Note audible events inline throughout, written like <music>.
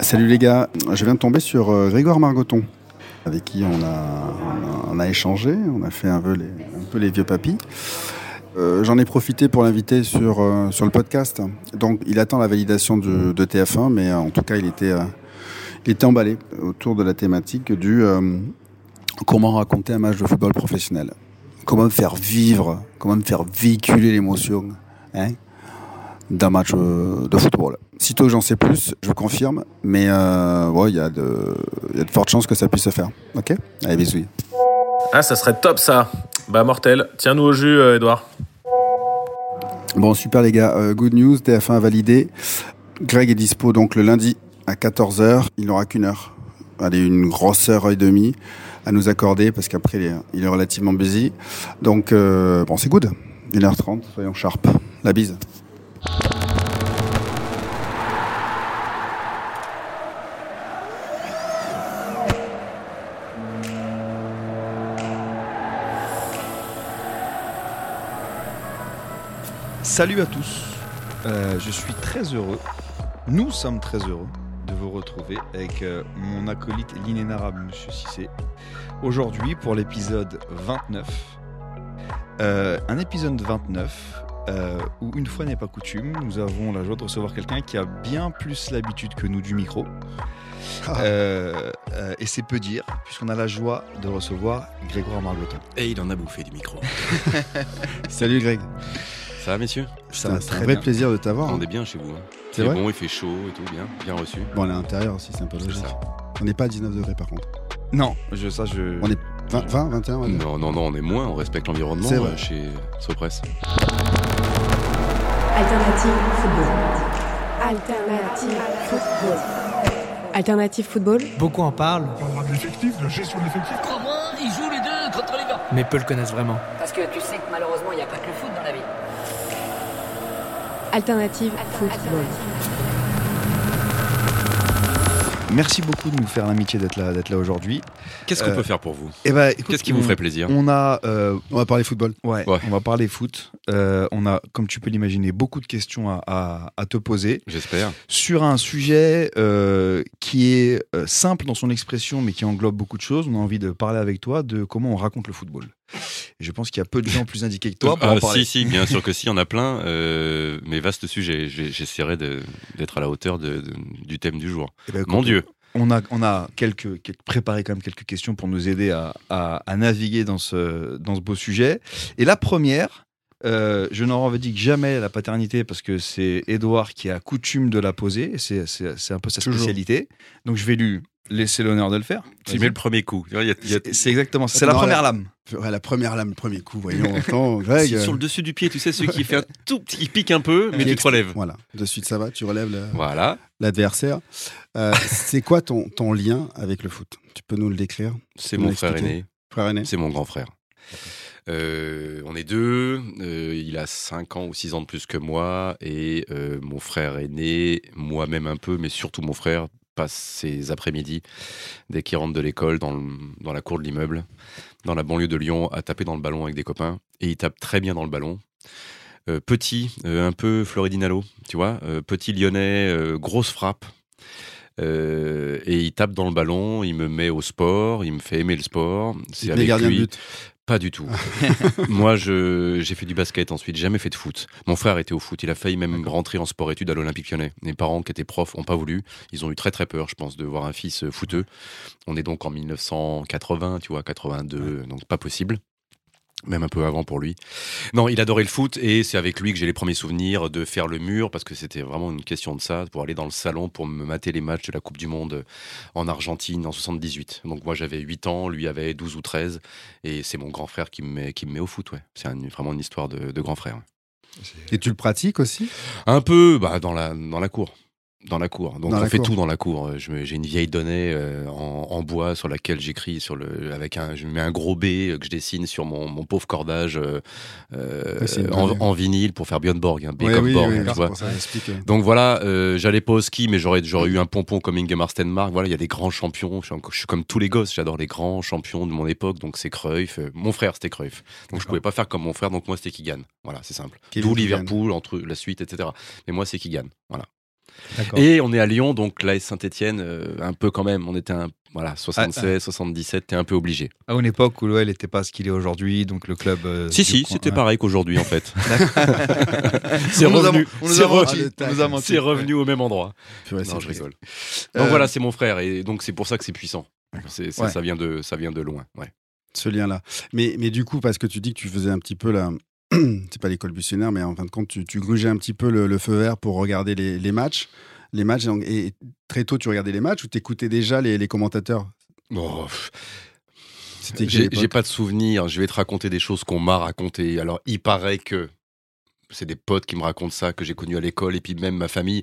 Salut les gars, je viens de tomber sur euh, Grégoire Margoton, avec qui on a, échangé, on a fait un peu les, un peu les vieux papis. Euh, J'en ai profité pour l'inviter sur, euh, sur le podcast. Donc il attend la validation de, de TF1, mais en tout cas il était, emballé autour de la thématique du comment raconter un match de football professionnel. Comment me faire vivre, comment me faire véhiculer l'émotion hein, d'un match euh, de football. Sitôt que j'en sais plus, je vous confirme, mais euh, ouais, il y, a de- il y a de fortes chances que ça puisse se faire. Ok? Allez, bisous. Ah, ça serait top ça. Bah, mortel. Tiens-nous au jus, euh, Edouard. Bon, super les gars. Euh, good news, TF1 a validé. Greg est dispo donc le lundi à 14h. Il n'aura qu'une heure. Allez, une grosse heure et demie à nous accorder parce qu'après il est, il est relativement busy. Donc, euh, bon, c'est good. 1h30, soyons sharp. La bise. Salut à tous, Euh, je suis très heureux, nous sommes très heureux de vous retrouver avec euh, mon acolyte l'inénarrable Monsieur Cissé. Aujourd'hui pour l'épisode 29. Euh, un épisode 29 euh, où une fois n'est pas coutume, nous avons la joie de recevoir quelqu'un qui a bien plus l'habitude que nous du micro. Euh, euh, et c'est peu dire, puisqu'on a la joie de recevoir Grégoire Margoton. Et il en a bouffé du micro. <laughs> Salut Greg. Ça va, messieurs? C'est un, c'est un vrai plaisir de t'avoir. On hein. est bien chez vous. hein. C'est vrai? bon, il fait chaud et tout, bien, bien reçu. Bon, on est à l'intérieur aussi, c'est un peu C'est logique. ça. On n'est pas à 19 degrés par contre. Non, je, ça je... On est 20, 20 21 on va dire. Non, non, non, on est moins, on respecte l'environnement euh, chez Sopress. Alternative football. Alternative football. Alternative football. Beaucoup en parlent, Crois-moi, ils jouent les deux contre les gars. mais peu le connaissent vraiment. Parce que tu sais que malheureusement, il n'y a pas que le foot dans la vie. Alternative football. Merci beaucoup de nous faire l'amitié d'être là, d'être là aujourd'hui. Qu'est-ce qu'on Euh, peut faire pour vous? Eh ben, écoute, Qu'est-ce qui vous ferait plaisir? On a, euh, On va parler football. ouais, Ouais. on va parler foot. Euh, on a, comme tu peux l'imaginer, beaucoup de questions à, à- à te poser J'espère. sur un sujet euh, qui est euh, simple dans son expression, mais qui englobe beaucoup de choses. On a envie de parler avec toi de comment on raconte le football. Et je pense qu'il y a peu de gens plus indiqués que toi pour Ah, en parler. si, si, bien sûr que si, on a plein. <laughs> euh, mais vaste sujet. J'essaierai d'être à la hauteur de- de- du thème du jour. Eh ben, Mon Dieu. On a, on a quelques, quelques- préparé quand même quelques questions pour nous aider à, à- à naviguer dans ce, dans ce beau sujet. Et la première, euh, je n'en revendique jamais la paternité parce que c'est Édouard qui a coutume de la poser. et C'est un peu sa Toujours. spécialité. Donc je vais lui laisser l'honneur de le faire. Tu mets le premier coup. Il il C'est exactement, c'est la première lame. Ouais, la première lame, le premier coup, voyons. Attends, <laughs> Greg. Euh, sur le dessus du pied, tu sais, celui qui fait un tout petit, qui pique un peu, mais tu te relèves. Voilà, de suite ça va, tu relèves le- Voilà. l'adversaire. Euh, c'est quoi ton, ton lien avec le foot? Tu peux nous le décrire? C'est mon frère aîné. Frère aîné? C'est mon grand frère. Euh, on est deux. euh, il a 5 ans ou 6 ans de plus que moi. Et euh, mon frère aîné, moi-même un peu, mais surtout mon frère, passe ses après-midi, dès qu'il rentre de l'école, dans, dans la cour de l'immeuble, dans la banlieue de Lyon, à taper dans le ballon avec des copains. Et il tape très bien dans le ballon. Euh, petit, euh, un peu Floridinalo, tu vois. euh, petit lyonnais, grosse frappe. Et il tape dans le ballon, il me met au sport, il me fait aimer le sport. C'est avec lui. but. Pas du tout. <laughs> Moi, je, j'ai fait du basket ensuite, jamais fait de foot. Mon frère était au foot, il a failli même rentrer en sport-études à l'Olympique lyonnais. Mes parents, qui étaient profs, ont pas voulu. Ils ont eu très très peur, je pense, de voir un fils euh, footeux. On est donc en 1980, tu vois, 82, donc pas possible. Même un peu avant pour lui. Non, il adorait le foot et c'est avec lui que j'ai les premiers souvenirs de faire le mur parce que c'était vraiment une question de ça, pour aller dans le salon pour me mater les matchs de la Coupe du Monde en Argentine en 78. Donc moi j'avais 8 ans, lui avait 12 ou 13 et c'est mon grand frère qui me met, qui me met au foot. Ouais. C'est un- vraiment une histoire de, de grand frère. Et tu le pratiques aussi? Un peu bah, dans, la, dans la cour. Dans la cour. Donc Dans on fait cour. tout dans la cour. J'ai une vieille donnée euh, en, en bois sur laquelle j'écris sur le avec un je mets un gros B euh, que je dessine sur mon, mon pauvre cordage euh, une en, vinyle pour faire Björn Borg, un B Ouais, comme oui, Borg, oui, tu c'est vois. ça. Donc voilà, euh, j'allais pas au ski, mais j'aurais j'aurais eu un pompon comme Ingemar Stenmark. Voilà, il y a des grands champions. Je suis, encore- je suis comme tous les gosses. J'adore les grands champions de mon époque. Donc c'est Cruyff. Mon frère c'était Cruyff. Donc je pouvais pas faire comme mon frère. Donc moi c'était Keegan. Voilà, c'est simple. D'où. Liverpool entre la suite, etc. Mais moi c'est Keegan. Voilà. Et on est à Lyon, donc l'AS Saint-Etienne, un peu quand même. On était un voilà 76, 77. T'es un peu obligé. À une époque où l'OL n'était pas ce qu'il est aujourd'hui, donc le club. euh, Si si, c'était ouais. pareil qu'aujourd'hui en fait. <laughs> <laughs> c'est revenu. on nous a c'est menti, revenu. C'est au même endroit. C'est non, je rigole. Euh, Donc voilà, c'est mon frère et donc c'est pour ça que c'est puissant. C'est- Ouais. Ça vient de ça vient de loin. Ouais. ce lien-là. Mais, mais du coup, parce que tu dis que tu faisais un petit peu la. <clears throat> c'est pas l'école buissonnaire, mais en fin de compte, tu, tu grugeais un petit peu le, le feu vert pour regarder les, les matchs. Les matchs, et très tôt, tu regardais les matchs ou t'écoutais déjà les, les commentateurs? Oh, J'ai pas de souvenir. Je vais te raconter des choses qu'on m'a racontées. Alors, il paraît que c'est des potes qui me racontent ça, que j'ai connu à l'école, et puis même ma famille.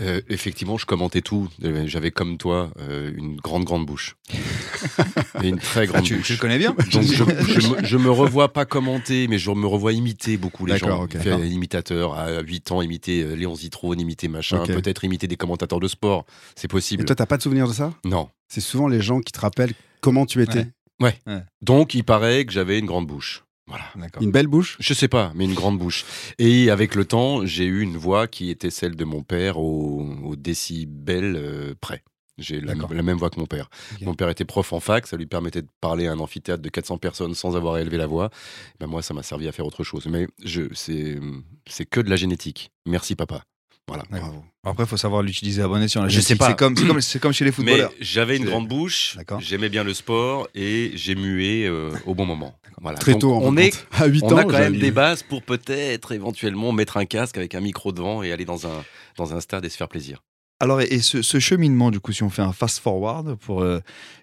Euh, effectivement, je commentais tout. Euh, J'avais comme toi euh, une grande, grande bouche. <laughs> et une très Ah, grande tu, bouche. tu le connais bien? Donc je, <laughs> je me, je me revois pas commenter, mais je me revois imiter beaucoup les gens. ok. Faire imitateur à 8 ans, imiter Léon Zitrone, imiter machin, peut-être imiter des commentateurs de sport. C'est Et possible. toi, t'as pas de souvenir de ça? Non. C'est souvent les gens qui te rappellent comment tu étais. Ouais. Donc il paraît que j'avais une grande bouche. Voilà. D'accord. Une belle bouche? Je sais pas, mais une grande bouche. Et avec le temps, j'ai eu une voix qui était celle de mon père au, au décibel euh, près. J'ai la, même voix que mon père. Mon père était prof en fac, ça lui permettait de parler à un amphithéâtre de 400 personnes sans avoir élevé la voix. Ben moi, ça m'a servi à faire autre chose. Mais je, c'est, c'est que de la génétique. Merci papa. Voilà. Bravo. Après, il faut savoir l'utiliser à bon escient. Je sais pas. <clears throat> C'est comme, chez les Mais footballeurs. j'avais une grande bouche, j'aimais bien le sport et j'ai mué euh, au bon moment. Voilà. Très Donc, tôt, en on est à 8 On ans. a quand même des bases pour peut-être éventuellement mettre un casque avec un micro devant et aller dans un, dans un stade et se faire plaisir. Alors, et ce, ce cheminement, du coup, si on fait un fast-forward pour euh,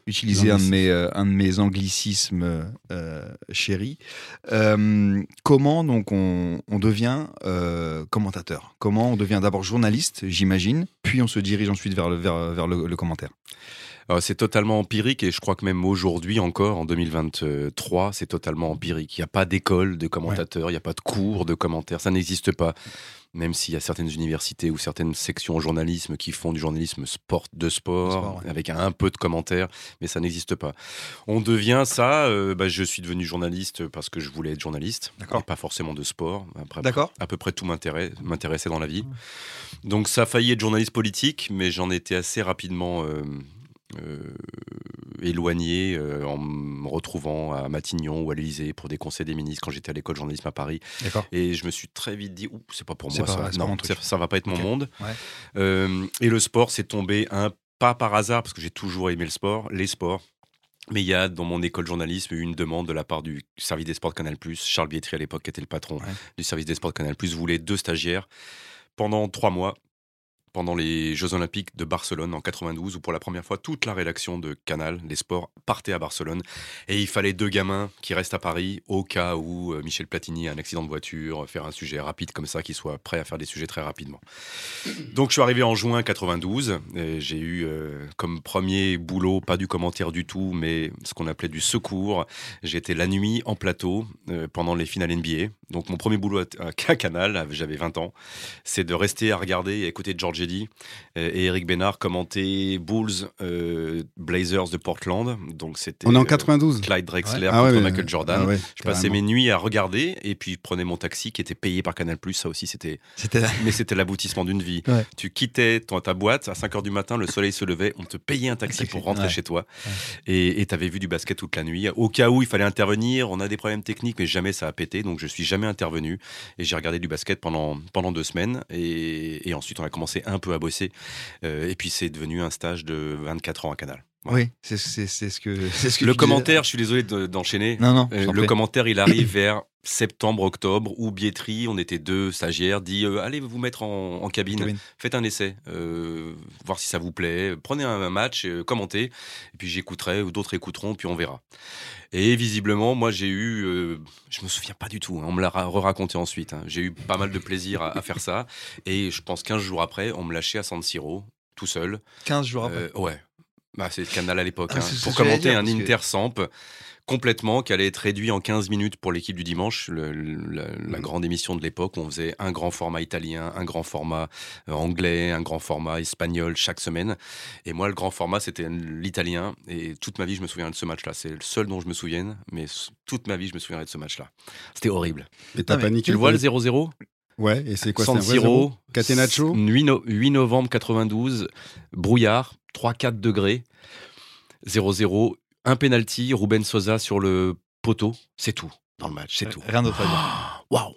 utiliser un de, mes, euh, un de mes anglicismes euh, chéris, comment donc on, on devient commentateur? Comment on devient d'abord journaliste, j'imagine, puis on se dirige ensuite vers le, vers, vers le, le commentaire? C'est totalement empirique et je crois que même aujourd'hui encore, en 2023, c'est totalement empirique. Il n'y a pas d'école de commentateurs, il n'y a pas de cours de commentaires, ça n'existe pas. Même s'il y a certaines universités ou certaines sections en journalisme qui font du journalisme sport de sport, sport, ouais. avec un peu de commentaires, mais ça n'existe pas. On devient ça, euh, bah, je suis devenu journaliste parce que je voulais être journaliste, et pas forcément de sport. Après, à peu près tout m'intéressait dans la vie. Donc ça a failli être journaliste politique, mais j'en étais assez rapidement euh, euh, éloigné euh, en me retrouvant à Matignon ou à l'Élysée pour des conseils des ministres quand j'étais à l'école de journalisme à Paris. Et je me suis très vite dit, Ouh, c'est pas pour moi pas- ça. Non, va pas être mon monde. Ouais. Euh, et le sport, c'est tombé un pas par hasard parce que j'ai toujours aimé le sport, les sports. Mais il y a dans mon école de journalisme eu une demande de la part du service des sports de Canal+. Charles Bietri à l'époque qui était le patron Ouais. du service des sports de Canal+, voulait deux stagiaires pendant trois mois pendant les Jeux Olympiques de Barcelone en 92 où pour la première fois toute la rédaction de Canal, les sports, partait à Barcelone et il fallait deux gamins qui restent à Paris au cas où euh, Michel Platini a un accident de voiture, faire un sujet rapide comme ça, qui soit prêt à faire des sujets très rapidement. Donc je suis arrivé en juin 92 et j'ai eu euh, comme premier boulot, pas du commentaire du tout, mais ce qu'on appelait du secours. J'étais la nuit en plateau euh, pendant les finales NBA. Donc mon premier boulot à, Canal, j'avais 20 ans, c'est de rester à regarder et écouter George Euh, et Eric Bénard commenter Bulls euh, Blazers de Portland. Donc c'était On est en euh, 92. Clyde Drexler Ah contre mais- Michael Jordan. ah ouais, je passais mes nuits à regarder et puis je prenais mon taxi qui était payé par Canal+. Ça aussi, c'était C'était mais c'était l'aboutissement d'une vie. Tu quittais ton- ta boîte à 5h du matin, le soleil se levait, on te payait un taxi pour rentrer chez toi. Et tu avais vu du basket toute la nuit. Au cas où il fallait intervenir, on a des problèmes techniques, mais jamais ça a pété. Donc je suis jamais intervenu. Et j'ai regardé du basket pendant, pendant deux semaines. Et, et ensuite, on a commencé un peu à bosser. Euh, et puis c'est devenu un stage de 24 ans à Canal. Oui, c'est c'est- c'est ce que c'est ce que Le disais. commentaire, je suis désolé de- d'enchaîner. Non, non. Euh, le commentaire, il <coughs> arrive vers septembre, octobre, où Bietri, on était deux stagiaires, dit euh, allez vous mettre en, en cabine, Cabine. faites un essai, euh, voir si ça vous plaît, prenez un, un match, euh, commentez, et puis j'écouterai, ou d'autres écouteront, puis on verra. Et visiblement, moi j'ai eu, je me souviens pas du tout, hein, on me l'a ra- re-raconté ensuite, hein, j'ai eu pas mal de plaisir à, à faire ça, et je pense 15 jours après, on me lâchait à San Siro, tout seul. 15 jours après. Ouais. Bah, c'est le canal à l'époque. Ah, hein. Pour commenter dire, un parce que- Inter Samp complètement, qui allait être réduit en 15 minutes pour l'équipe du dimanche, le- le- la, la Mm. grande émission de l'époque où on faisait un grand format italien, un grand format euh, anglais, un grand format espagnol chaque semaine. Et moi, le grand format, c'était l'italien. Et toute ma vie, je me souviens de ce match-là. C'est le seul dont je me souvienne, mais toute ma vie, je me souviendrai de ce match-là. C'était horrible. Et t'as mais paniqué Tu le vois, le 0-0 Ouais, et c'est quoi San Siro, Catenaccio 8, no- 8 novembre 92, brouillard, 3-4 degrés, 0-0, un penalty, Ruben Sosa sur le poteau, c'est tout dans le match, c'est tout. Rien d'autre à dire. <gasps> Waouh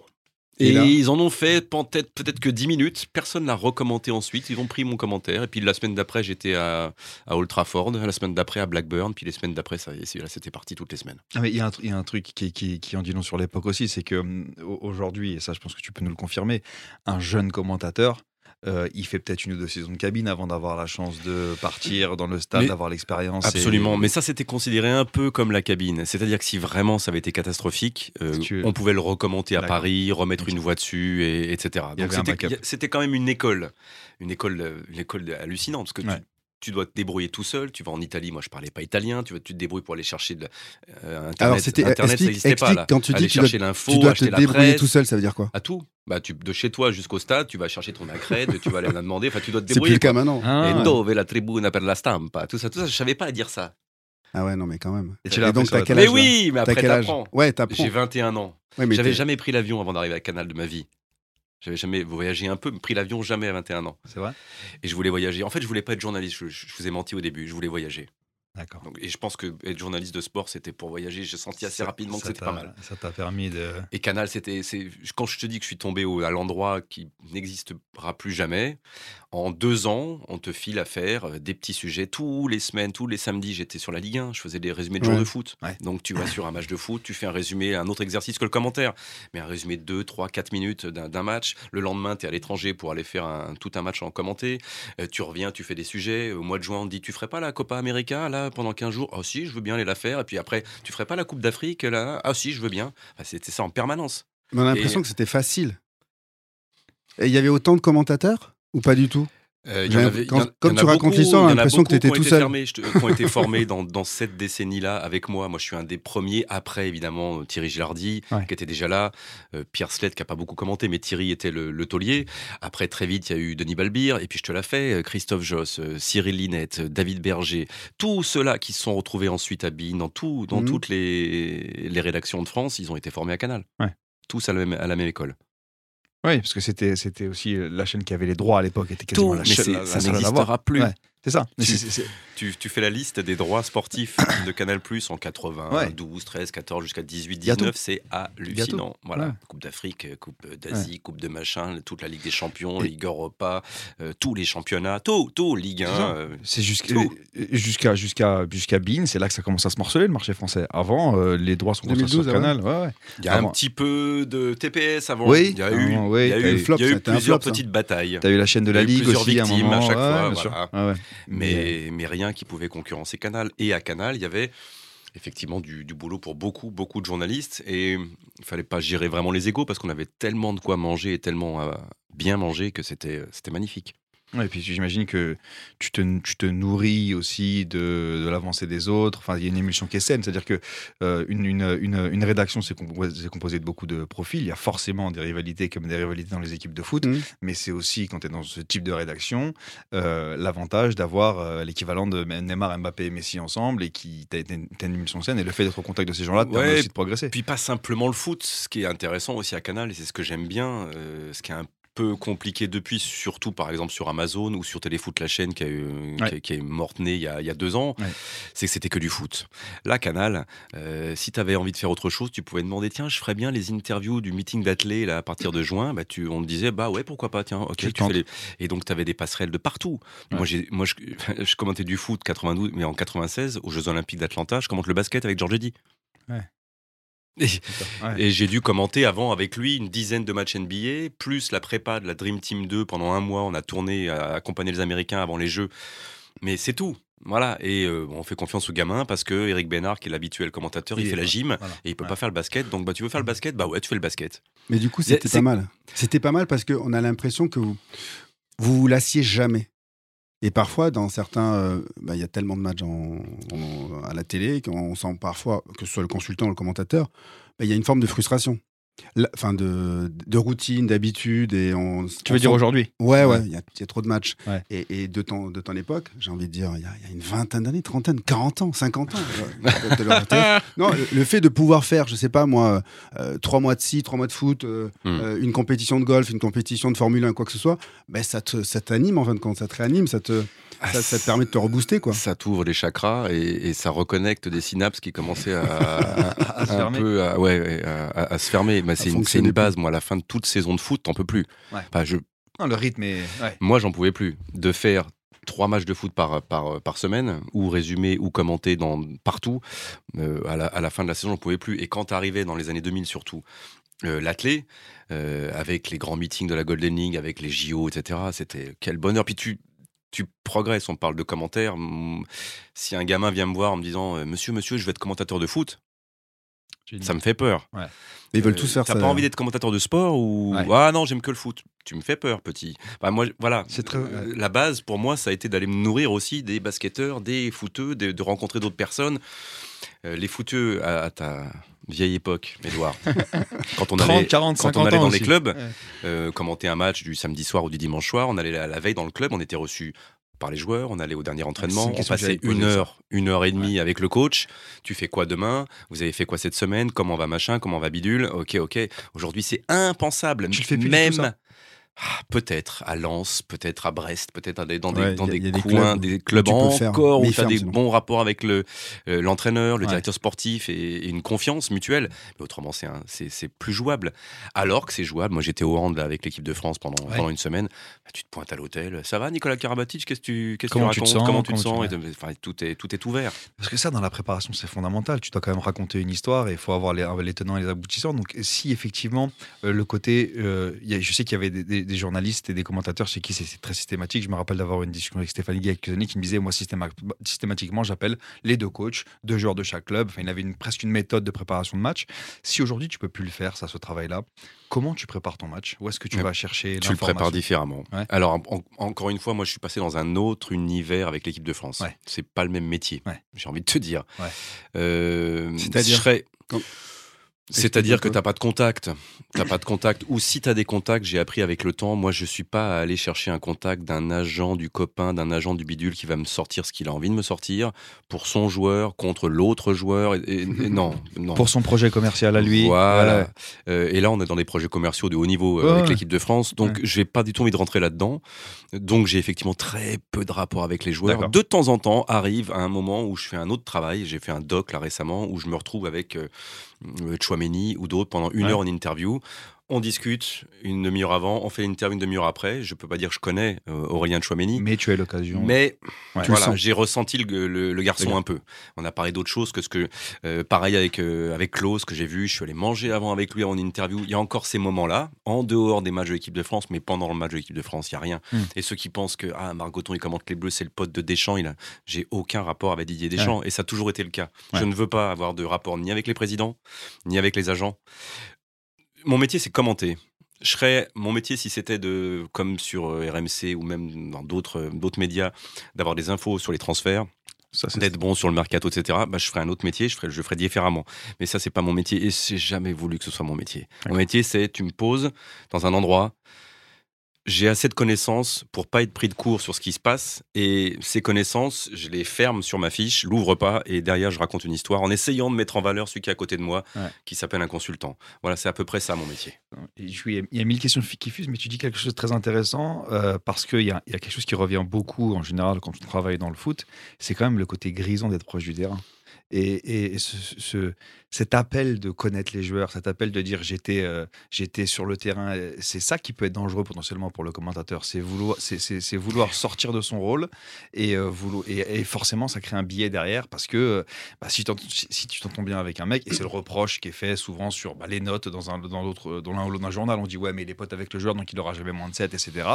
Et et là ils en ont fait peut-être peut-être que 10 minutes. Personne l'a recommenté ensuite. Ils ont pris mon commentaire. Et puis la semaine d'après, j'étais à, à Old Trafford. La semaine d'après, à Blackburn. Puis les semaines d'après, ça, c'était parti toutes les semaines. Ah, mais il y, a un tr- il y a un truc qui, qui, qui en dit long sur l'époque aussi, c'est que hum, au- aujourd'hui, et ça je pense que tu peux nous le confirmer, un jeune commentateur, euh, il fait peut-être une ou deux saisons de cabine avant d'avoir la chance de partir dans le stade, d'avoir l'expérience. Absolument, et- mais ça c'était considéré un peu comme la cabine. C'est-à-dire que si vraiment ça avait été catastrophique, euh, tu- on pouvait le recommenter à. Paris, remettre une voix dessus, et, etc. Donc c'était- quand même une école, une école, euh, une école hallucinante parce que Ouais. Tu, dois te débrouiller tout seul. Tu vas en Italie, moi je parlais pas italien. Tu, vas- tu te débrouilles pour aller chercher de euh, internet. Alors, c'était- internet, ça explique- n'existait pas là. quand tu dis aller que tu dois- chercher l'info, Tu dois te acheter la débrouiller presse, tout seul, ça veut dire quoi? À tout. Bah, tu, de chez toi jusqu'au stade, tu vas chercher ton accrède, tu vas aller la demander. Enfin, tu dois te C'est plus débrouiller. le cas maintenant. Ah, Et ouais. dove la tribuna per la stampa, tout ça, tout ça, je savais pas dire ça. Ah ouais, non, mais quand même. Et tu l'as donc, t'as quel Mais âge là? oui, mais après t'apprends. Ouais, t'apprends. J'ai 21 ans. Ouais, mais J'avais jamais pris l'avion avant d'arriver à Canal de ma vie. J'avais jamais voyagé un peu, pris l'avion jamais à 21 ans. C'est vrai? Et je voulais voyager. En fait, je voulais pas être journaliste. Je, je vous ai menti au début. Je voulais voyager. D'accord. Et je pense que être journaliste de sport, c'était pour voyager. J'ai senti assez rapidement que c'était t'a- pas mal. Ça t'a permis de. Et Canal, c'était. Quand je te dis que je suis tombé au- à l'endroit qui n'existera plus jamais, en deux ans, on te file à faire euh, des petits sujets. Tous les semaines, tous les samedis, j'étais sur la Ligue 1. Je faisais des résumés de jours Ouais. de foot. Ouais. Donc tu vas sur un match de foot, tu fais un résumé, un autre exercice que le commentaire. Mais un résumé de 2, 3, 4 minutes d'un d'un match. Le lendemain, tu es à l'étranger pour aller faire un- tout un match en commenté. Euh, tu reviens, tu fais des sujets. Au mois de juin, on te dit Tu ferais pas la Copa América? Là pendant 15 jours Ah si, je veux bien aller la faire. Et puis après, tu ferais pas la Coupe d'Afrique là Ah si, je veux bien. Enfin, C'était ça en permanence. Mais on a l'impression Et- que c'était facile. Et il y avait autant de commentateurs Ou pas du tout? Euh, il J'ai y en l'imp- avait- il y quand- en- comme il y en tu racontes l'histoire, a l'impression que qui ont tout seul. fermés, je qui ont été formés dans, dans cette décennie-là avec moi. Moi, je suis un des premiers. Après, évidemment, Thierry Gilardi, Ouais. qui était déjà là. Euh, Pierre Sled, qui n'a pas beaucoup commenté, mais Thierry était le, le taulier. Après, très vite, il y a eu Denis Balbir. Et puis, je te l'ai fait, euh, Christophe Joss, euh, Cyril Linette, David Berger. Tous ceux-là qui se sont retrouvés ensuite à Bein, dans, tout, dans Mhm. toutes les, les rédactions de France, ils ont été formés à Canal. Ouais. Tous à la même, à la même école. Oui, parce que c'était c'était aussi la chaîne qui avait les droits à l'époque. était quasiment la mais chaîne- la- ça la n'existera plus. Ouais, c'est ça. Mais Tu- c'est- c'est- Tu, tu fais la liste des droits sportifs de Canal Plus en 80, Ouais. 12, 13, 14 jusqu'à 18, Il y a 19, c'est hallucinant. Voilà. Ouais. Coupe d'Afrique, euh, Coupe d'Asie, Coupe de machin, toute la Ligue des Champions, Ligue Europa, euh, tous les championnats, tout, tout, Ligue 1. C'est euh, C'est jusqu'à jusqu'à jusqu'à jusqu'à Bein, c'est là que ça commence à se morceler le marché français. Avant, euh, les droits sont concentrés sur 2012, Canal. Ouais, ouais. Il y a Avant. un petit peu de TPS avant. Oui, il y a eu, avant, oui, y a eu, eu- flop, il y a eu plusieurs flop, petites batailles. T'as eu la chaîne de la Ligue aussi à un victimes à moment. chaque ouais, fois, mais, mais rien qui pouvait concurrencer Canal. Et à Canal, il y avait effectivement du, du boulot pour beaucoup, beaucoup de journalistes. Et il fallait pas gérer vraiment les égaux parce qu'on avait tellement de quoi manger et tellement euh, bien manger que c'était c'était magnifique. Ouais, et puis j'imagine que tu te, tu te nourris aussi de, de l'avancée des autres. Enfin, il y a une émulsion qui est saine. C'est-à-dire que euh, une, une, une, une rédaction, c'est composé, de beaucoup de profils. Il y a forcément des rivalités comme des rivalités dans les équipes de foot. Mhm. Mais c'est aussi, quand tu es dans ce type de rédaction, euh, l'avantage d'avoir euh, l'équivalent de Neymar, Mbappé et Messi ensemble et qui t'a une, émulsion saine. Et le fait d'être au contact de ces gens-là te permet Ouais, aussi de progresser. Et puis pas simplement le foot, ce qui est intéressant aussi à Canal, et c'est ce que j'aime bien, euh, ce qui est un peu compliqué depuis, surtout par exemple sur Amazon ou sur Téléfoot, la chaîne qui, a eu- qui, est morte-née il, y a- il y a deux ans, Ouais. c'est que c'était que du foot. Là, Canal, euh, si tu avais envie de faire autre chose, tu pouvais demander tiens, je ferais bien les interviews du meeting d'athlé là à partir de juin. Bah, tu, on te disait bah ouais, pourquoi pas, tiens, ok, Tu fais les- Et donc, tu avais des passerelles de partout. Ouais. Moi, j'ai, moi je, <laughs> je commentais du foot 92, mais en 96, aux Jeux Olympiques d'Atlanta, je commente le basket avec George Eddy. Ouais. Et, Ouais. et j'ai dû commenter avant avec lui une dizaine de matchs NBA, plus la prépa de la Dream Team 2 pendant un mois. On a tourné, à accompagner les Américains avant les Jeux. Mais c'est tout. Voilà. Et euh, on fait confiance au gamin parce que Eric Bénard, qui est l'habituel commentateur, il, fait la gym voilà. et il peut Ouais. pas faire le basket. Donc, bah, tu veux faire le basket? Bah ouais, tu fais le basket. Mais du coup, c'était pas mal. C'était pas mal parce qu'on a l'impression que vous vous, vous lassiez jamais. Et parfois, dans certains, euh, bah, il y a tellement de matchs à la télé qu'on sent parfois, que ce soit le consultant ou le commentateur, bah, il y a une forme de frustration. La- Enfin, de, de routine, d'habitude. et on, Tu on veux dire aujourd'hui? Ouais, ouais, Ouais. il y, a- il y a trop de matchs. Ouais. Et, et de, ton, de ton époque, j'ai envie de dire, il y, a, il y a une vingtaine d'années, trentaine, 40 ans, 50 ans. euh, <laughs> non, le, le fait de pouvoir faire, je sais pas moi, euh, trois mois de scie, trois mois de foot, euh, Hmm. euh, une compétition de golf, une compétition de Formule 1, quoi que ce soit, ben ça te- ça t'anime en fin de compte, ça te réanime, ça te, ça, ça te permet de te rebooster. quoi. Ça t'ouvre les chakras et, et ça reconnecte des synapses qui commençaient à, <laughs> À se un fermer. peu à, ouais, à, à- à se fermer. Mais c'est une, base. Moi, à la fin de toute saison de foot, t'en peux plus. Ouais. Enfin, je, Non, le rythme est. Ouais. moi, j'en pouvais plus de faire trois matchs de foot par, par, par semaine, ou résumer, ou commenter dans, partout. Euh, à, la, à la fin de la saison, j'en pouvais plus. Et quand arrivait dans les années 2000 surtout, euh, l'athlé, euh, avec les grands meetings de la Golden League, avec les JO, etc., c'était quel bonheur. Puis tu, tu progresses, on parle de commentaires. Hum, Si un gamin vient me voir en me disant euh, Monsieur, monsieur, je vais être commentateur de foot, ça me fait peur. Mais ils veulent Euh, tous faire T'as ça. pas envie d'être commentateur de sport ou Ouais. ah non j'aime que le foot. Tu me fais peur petit. Bah moi voilà. C'est très- Euh, La base pour moi ça a été d'aller me nourrir aussi des basketteurs, des footeux, de, de rencontrer d'autres personnes. Euh, les footeux à, à ta vieille époque, Edouard. <laughs> quand on 30, allait 40, quand on 50 allait ans dans les clubs, Ouais. euh, commenter un match du samedi soir ou du dimanche soir, on allait la, la veille dans le club, on était reçu par les joueurs, on allait au dernier entraînement, on passait une heure, une heure et demie avec le coach. Tu fais quoi demain? Vous avez fait quoi cette semaine? Comment va machin? Comment va bidule? Ok, ok. Aujourd'hui, c'est impensable. Tu le fais plus même. Ah, peut-être à Lens, peut-être à Brest, peut-être des- dans Ouais, des, dans a- des coins, clubs des clubs le encore où tu as des bons rapports avec le, euh, l'entraîneur, le Ouais. directeur sportif et, et une confiance mutuelle. Mais autrement, c'est, plus jouable. Alors que c'est jouable. Moi, j'étais au hand là, avec l'équipe de France pendant, Ouais. pendant une semaine. Bah, tu te pointes à l'hôtel. Ça va, Nicolas Karabatic? Qu'est-ce que tu, qu'est-ce que Comment tu sens? Comment tu te sens? tu- Et de- enfin, tout, est, tout est ouvert. Parce que ça, dans la préparation, c'est fondamental. Tu dois quand même raconter une histoire et il faut avoir les, les tenants et les aboutissants. Donc, si effectivement, euh, le côté. euh, il y a- je sais qu'il y avait des, des- des journalistes et des commentateurs chez qui c'est très systématique. Je me rappelle d'avoir une discussion avec Stéphanie années qui me disait Moi, systéma- systématiquement, j'appelle les deux coachs, deux joueurs de chaque club. Enfin, il avait une, presque une méthode de préparation de match. Si aujourd'hui, tu peux plus le faire, ça, ce travail-là, comment tu prépares ton match? Où est-ce que tu Ouais. vas chercher Tu le prépares différemment. Ouais. Alors, en- en- encore une fois, moi, je suis passé dans un autre univers avec l'équipe de France. Ouais. C'est pas le même métier. J'ai envie de te dire. Euh, C'est-à-dire C'est-à-dire que Explique-moi. t'as pas de contact. T'as pas de contact. Ou si t'as des contacts, j'ai appris avec le temps. Moi, je suis pas à aller chercher un contact d'un agent du copain, d'un agent du bidule qui va me sortir ce qu'il a envie de me sortir pour son joueur contre l'autre joueur. Et, et- et non, non. Pour son projet commercial à lui. Voilà. Euh, et là, on est dans des projets commerciaux de haut niveau euh, Ouais, avec ouais. l'équipe de France. Donc, j'ai pas du tout envie de rentrer là-dedans. Donc, j'ai effectivement très peu de rapport avec les joueurs. De temps en temps, arrive un moment où je fais un autre travail. J'ai fait un doc là récemment où je me retrouve avec euh, Chouameni ou d'autres pendant une Ouais. heure en interview. On discute une demi-heure avant, on fait une interview une demi-heure après. Je peux pas dire que je connais euh, Aurélien Chouameni. Mais tu as l'occasion. Mais Ouais. Voilà, j'ai ressenti le, le- le garçon un peu. On a parlé d'autre chose que ce que. euh, pareil avec, euh, avec Klaus, que j'ai vu. Je suis allé manger avant avec lui en interview. Il y a encore ces moments-là, en dehors des matchs de l'équipe de France, mais pendant le match de l'équipe de France, il n'y a rien. Hmm. Et ceux qui pensent que ah, Margoton, il commente les Bleus, c'est le pote de Deschamps, il a... j'ai aucun rapport avec Didier Deschamps. Et ça a toujours été le cas. Je ne veux pas avoir de rapport ni avec les présidents, ni avec les agents. Mon métier, c'est commenter. Je serais mon métier si c'était de comme sur euh, RMC ou même dans d'autres euh, d'autres médias d'avoir des infos sur les transferts, d'être bon sur le mercato, etc. Bah, je ferais un autre métier, je ferais je ferais différemment. Mais ça c'est pas mon métier et j'ai jamais voulu que ce soit mon métier. Mon métier c'est tu me poses dans un endroit, j'ai assez de connaissances pour pas être pris de court sur ce qui se passe. Et ces connaissances, je les ferme sur ma fiche, l'ouvre pas, et derrière, je raconte une histoire en essayant de mettre en valeur celui qui est à côté de moi, Ouais. qui s'appelle un consultant. Voilà, c'est à peu près ça mon métier. Il y a- mille questions qui fusent, mais tu dis quelque chose de très intéressant euh, parce qu'il y y a quelque chose qui revient beaucoup en général quand on travaille dans le foot, c'est quand même le côté grisant d'être proche du terrain. Et, et ce, ce- cet appel de connaître les joueurs, cet appel de dire j'étais euh, j'étais sur le terrain, euh, c'est ça qui peut être dangereux potentiellement pour le commentateur. C'est vouloir, c'est, vouloir sortir de son rôle et, euh, vouloir, et, et forcément ça crée un biais derrière parce que euh, bah, si, si- si tu t'entends bien avec un mec, et c'est le reproche qui est fait souvent sur bah, les notes dans, un, dans, l'autre, dans l'un ou l'autre d'un journal, on dit ouais mais il est pote avec le joueur donc il aura jamais moins de 7, etc.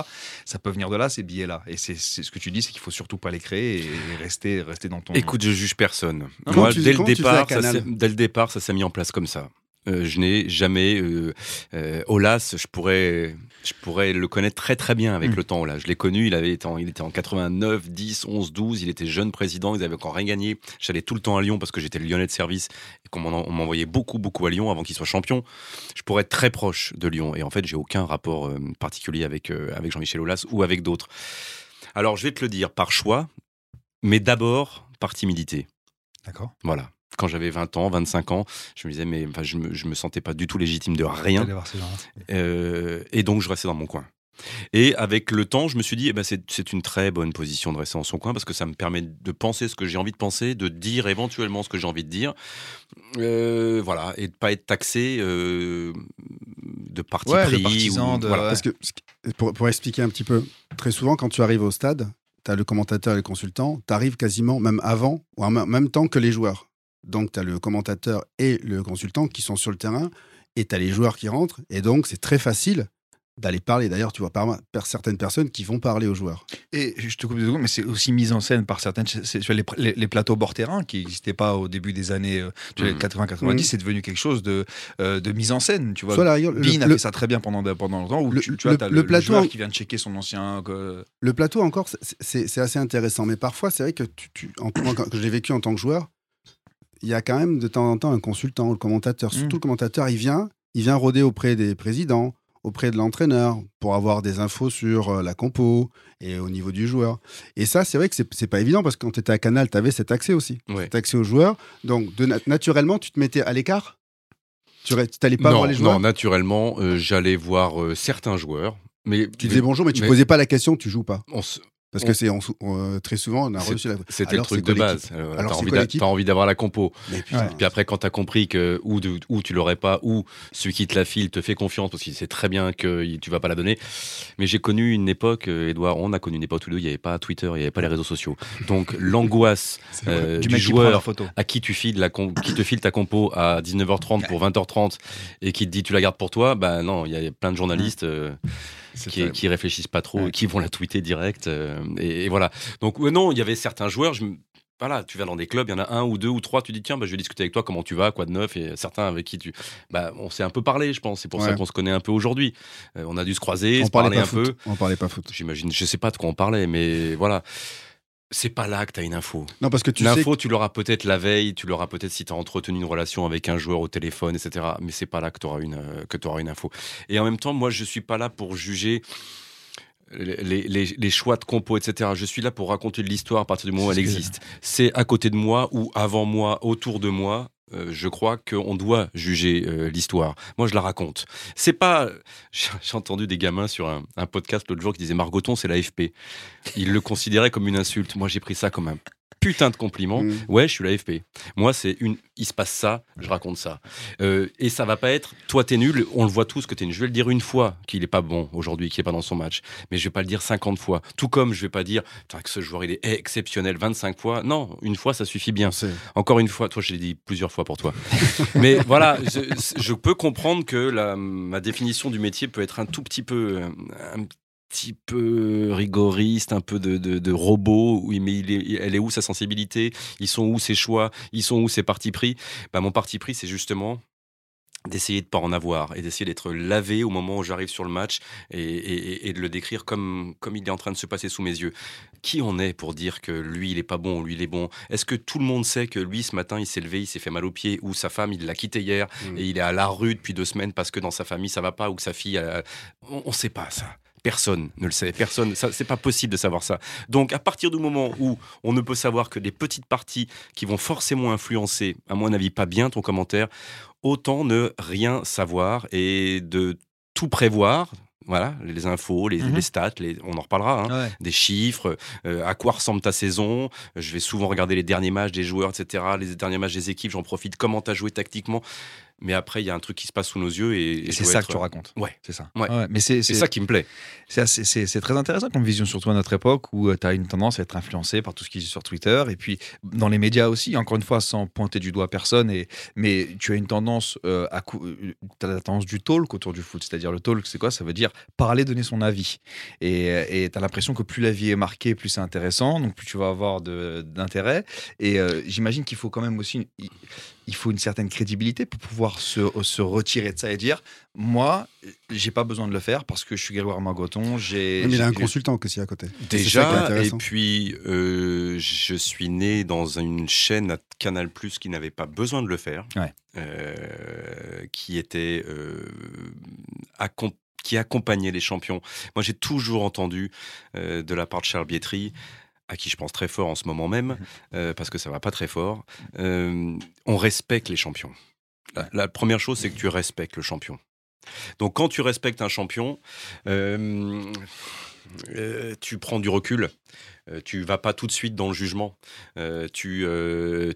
Ça peut venir de là ces billets-là. Et c'est, ce que tu dis, c'est qu'il faut surtout pas les créer et rester, rester dans ton... Écoute, je juge personne. Moi, tu- dès, le départ, ça s'est- dès le départ, ça s'est mis en place comme ça. Euh, je n'ai jamais. Euh, euh, Olas, je pourrais, je pourrais le connaître très très bien avec Mm. le temps. Là, je l'ai connu. Il avait été, en, il était en 89, 10, 11, 12. Il était jeune président. Ils avaient encore rien gagné. J'allais tout le temps à Lyon parce que j'étais Lyonnais de service et qu'on m'en- on m'envoyait beaucoup beaucoup à Lyon avant qu'il soit champion. Je pourrais être très proche de Lyon. Et en fait, j'ai aucun rapport euh, particulier avec avec Jean-Michel Aulas ou avec d'autres. Alors, je vais te le dire par choix, mais d'abord par timidité. D'accord Voilà. Quand j'avais 20 ans, 25 ans, je me disais, mais enfin, je, me, je me sentais pas du tout légitime de rien. Euh, et donc, je restais dans mon coin. Et avec le temps, je me suis dit, eh ben, c'est c'est une très bonne position de rester dans son coin parce que ça me permet de penser ce que j'ai envie de penser, de dire éventuellement ce que j'ai envie de dire. Euh, voilà. Et de pas être taxé euh, de parti Ouais, de pris. partisan, ou- de- voilà. ouais. Parce que, pour, pour expliquer un petit peu, très souvent, quand tu arrives au stade, tu as le commentateur et le consultant, tu arrives quasiment même avant ou en même temps que les joueurs. Donc, tu as le commentateur et le consultant qui sont sur le terrain et tu as les joueurs qui rentrent. Et donc, c'est très facile d'aller parler. D'ailleurs, tu vois par, certaines personnes qui vont parler aux joueurs. Et je te coupe deux secondes, mais c'est aussi mise en scène par certaines. sur les, les- les plateaux bord terrain qui n'existaient pas au début des années euh, tu vois, Mhm. 80-90, Mhm. c'est devenu quelque chose de, euh, de mise en scène. Tu vois, Soit la rigueur, le- Bean a le- fait ça très bien pendant, pendant longtemps. Où le- tu, tu vois, le- t'as le plateau joueur en- qui vient de checker son ancien. euh, Le plateau, encore, c'est- assez intéressant. Mais parfois, c'est vrai que tu, tu- en, je l'ai vécu en tant que joueur, il y a quand même de temps en temps un consultant, le commentateur. Surtout Mm. le commentateur, il vient, il vient rôder auprès des présidents, auprès de l'entraîneur, pour avoir des infos sur euh, la compo et au niveau du joueur. Et ça, c'est vrai que c'est pas évident parce que quand tu étais à Canal, tu avais cet accès aussi. Ouais. Cet accès aux joueurs. Donc, de nat- naturellement, tu te mettais à l'écart? Tu n'allais pas non, voir les joueurs? non, naturellement, euh, j'allais voir euh, certains joueurs. Mais Tu disais bonjour, mais tu mais- posais pas la question, tu joues pas. on se- Parce que c'est on- très souvent, on a reçu la. C'était le truc de base. Euh, Alors, t'as envie d'avoir la compo. Putain, Puis après, quand t'as compris que ou, de- ou tu l'aurais pas, ou celui qui te la file te fait confiance parce qu'il sait très bien que tu vas pas la donner. Mais j'ai connu une époque, euh, Edouard, on a connu une époque tous les deux, il n'y avait pas Twitter, il n'y avait pas les réseaux sociaux. Donc <laughs> l'angoisse euh, du qui joueur à qui tu files la com- qui te file ta compo à 19h30 pour 20h30 et qui te dit tu la gardes pour toi, bah non, il y a plein de journalistes euh, qui, réfléchissent pas trop, Ouais. et qui vont la tweeter direct. euh, et, et voilà. Donc non, il y avait certains joueurs. Je, voilà, tu vas dans des clubs, il y en a un ou deux ou trois, tu dis tiens, bah, je vais discuter avec toi, comment tu vas, quoi de neuf, et certains avec qui tu, bah, on s'est un peu parlé, je pense. C'est pour ça qu'on se connaît un peu aujourd'hui. Euh, on a dû se croiser, on se parlait parler pas un foot. peu. On parlait pas foot. J'imagine, je sais pas de quoi on parlait, mais voilà. C'est pas là que tu as une info. Non, parce que tu sais. L'info, tu l'auras peut-être la veille, tu l'auras peut-être si tu as entretenu une relation avec un joueur au téléphone, etc. Mais c'est pas là que tu auras une, euh, que une info. Et en même temps, moi, je suis pas là pour juger les, les- les choix de compo, etc. Je suis là pour raconter de l'histoire à partir du moment où elle existe. C'est à côté de moi ou avant moi, autour de moi. Euh, je crois qu'on doit juger euh, l'histoire. Moi, je la raconte. C'est pas. <laughs> J'ai entendu des gamins sur un, un podcast l'autre jour qui disaient Margoton, c'est l'AFP. Ils le considéraient comme une insulte. Moi, j'ai pris ça comme un putain de compliment. Mm. Ouais, je suis l'AFP. Moi, c'est une. Il se passe ça, je raconte ça. Euh, et ça va pas être. Toi, t'es nul. On le voit tous que t'es nul. Je vais le dire une fois qu'il est pas bon aujourd'hui, qu'il est pas dans son match. Mais je vais pas le dire 50 fois. Tout comme je vais pas dire que ce joueur il est exceptionnel 25 fois. Non, une fois ça suffit bien. Encore une fois, toi, je l'ai dit plusieurs fois pour toi. <laughs> Mais voilà, je, je peux comprendre que la- ma définition du métier peut être un tout petit peu, euh, un petit peu rigoriste, un peu de, de, de robot. Oui, mais il est, elle est où sa sensibilité? Ils sont où ses choix? Ils sont où ses partis pris? Bah, Mon parti pris, c'est justement d'essayer de pas en avoir et d'essayer d'être lavé au moment où j'arrive sur le match et, et- et de le décrire comme, comme il est en train de se passer sous mes yeux. Qui on est pour dire que lui il est pas bon, lui il est bon? Est-ce que tout le monde sait que lui ce matin il s'est levé, il s'est fait mal aux pieds ou sa femme il l'a quitté hier Mm. et il est à la rue depuis deux semaines parce que dans sa famille ça va pas ou que sa fille... a- On, on sait pas ça. Personne ne le sait. Personne. Ça, c'est pas possible de savoir ça. Donc, à partir du moment où on ne peut savoir que des petites parties qui vont forcément influencer, à mon avis, pas bien ton commentaire, autant ne rien savoir et de tout prévoir. Voilà, les infos, les, Mhm. les stats, les- on en reparlera. hein Ouais. des chiffres, euh, à quoi ressemble ta saison. Je vais souvent regarder les derniers matchs des joueurs, etc. Les derniers matchs des équipes, j'en profite. Comment tu as joué tactiquement? Mais après, il y a un truc qui se passe sous nos yeux et, c'est ça être- que tu racontes. Ouais. C'est ça. Ouais. Mais c'est ça qui me plaît. c'est très intéressant comme vision, surtout à notre époque où tu as une tendance à être influencé par tout ce qui est sur Twitter et puis dans les médias aussi, encore une fois, sans pointer du doigt personne. Et, mais tu as une tendance euh, à. Tu as la tendance du talk autour du foot. C'est-à-dire le talk, c'est quoi? Ça veut dire parler, donner son avis. Et tu as l'impression que plus la vie est marquée, plus c'est intéressant, donc plus tu vas avoir d'intérêt. Et euh, j'imagine qu'il faut quand même aussi. Il faut une certaine crédibilité pour pouvoir se, se retirer de ça et dire moi, j'ai pas besoin de le faire parce que je suis Grégoire Margoton. J'ai, Mais il a un consultant aussi à côté. Déjà, et puis euh, je suis né dans une chaîne à Canal Plus qui n'avait pas besoin de le faire, Ouais. euh, qui était euh, accom- qui accompagnait les champions. Moi, j'ai toujours entendu euh, de la part de Charles Bietri, à qui je pense très fort en ce moment même, euh, parce que ça va pas très fort. euh, on respecte les champions. La, la première chose, c'est que tu respectes le champion. Donc, quand tu respectes un champion, euh, tu prends du recul. Tu vas pas tout de suite dans le jugement. Tu,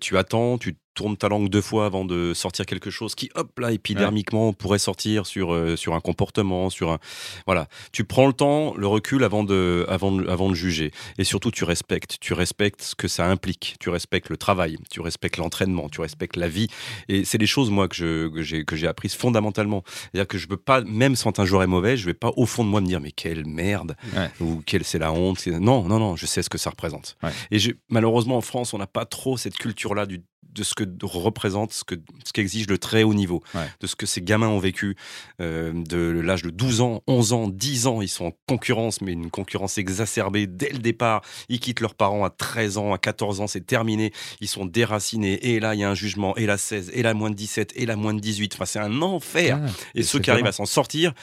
tu attends, tu tournes ta langue deux fois avant de sortir quelque chose qui, hop là, épidermiquement, pourrait sortir sur, euh, sur un comportement, sur un. Voilà. Tu prends le temps, le recul avant de, avant, de, avant de juger. Et surtout, tu respectes. Tu respectes ce que ça implique. Tu respectes le travail. Tu respectes l'entraînement. Tu respectes la vie. Et c'est des choses, moi, que je- que j'ai que j'ai apprises fondamentalement. C'est-à-dire que je peux pas, même quand un joueur est mauvais, je vais pas au fond de moi me dire, mais quelle merde Ouais. ou quelle c'est la honte. Non, non, non, je sais ce que ça représente. Ouais. Et malheureusement, en France, on n'a pas trop cette culture-là du- de ce que représente, ce que ce qu'exige le très haut niveau, Ouais. de ce que ces gamins ont vécu euh, de l'âge de 12 ans, 11 ans, 10 ans. Ils sont en concurrence, mais une concurrence exacerbée dès le départ. Ils quittent leurs parents à 13 ans, à 14 ans, c'est terminé. Ils sont déracinés. Et là, il y a un jugement. Et la 16, et la moins de 17, et la moins de 18. Enfin, c'est un enfer. Ah, Et ceux qui arrivent à s'en sortir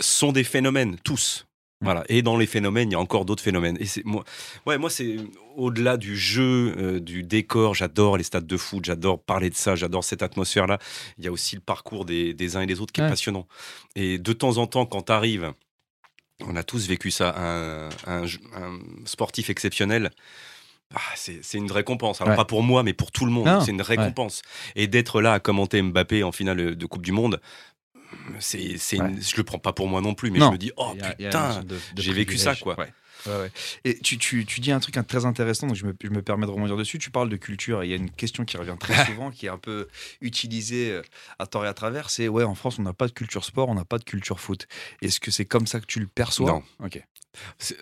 sont des phénomènes, tous. Voilà. Et dans les phénomènes, il y a encore d'autres phénomènes. Et c'est moi, ouais, moi c'est au-delà du jeu, euh, du décor. J'adore les stades de foot. J'adore parler de ça. J'adore cette atmosphère-là. Il y a aussi le parcours des, des uns et des autres qui Ouais. est passionnant. Et de temps en temps, quand tu arrives, on a tous vécu ça, un, un- un sportif exceptionnel. ah, c'est une récompense. Alors Ouais. pas pour moi, mais pour tout le monde. C'est une récompense. Et d'être là à commenter Mbappé en finale de Coupe du Monde, c'est, c'est une- je le prends pas pour moi non plus, mais Non. je me dis, oh a- putain, sorte de- de j'ai vécu ça, quoi. Ouais. Ouais, ouais. Et tu, tu, tu dis un truc très intéressant, donc je me, je me permets de rebondir dessus. Tu parles de culture et il y a une question qui revient très <laughs> souvent, qui est un peu utilisée euh, à tort et à travers. C'est ouais, en France, on n'a pas de culture sport, on n'a pas de culture foot. Est-ce que c'est comme ça que tu le perçois? Non. Ok.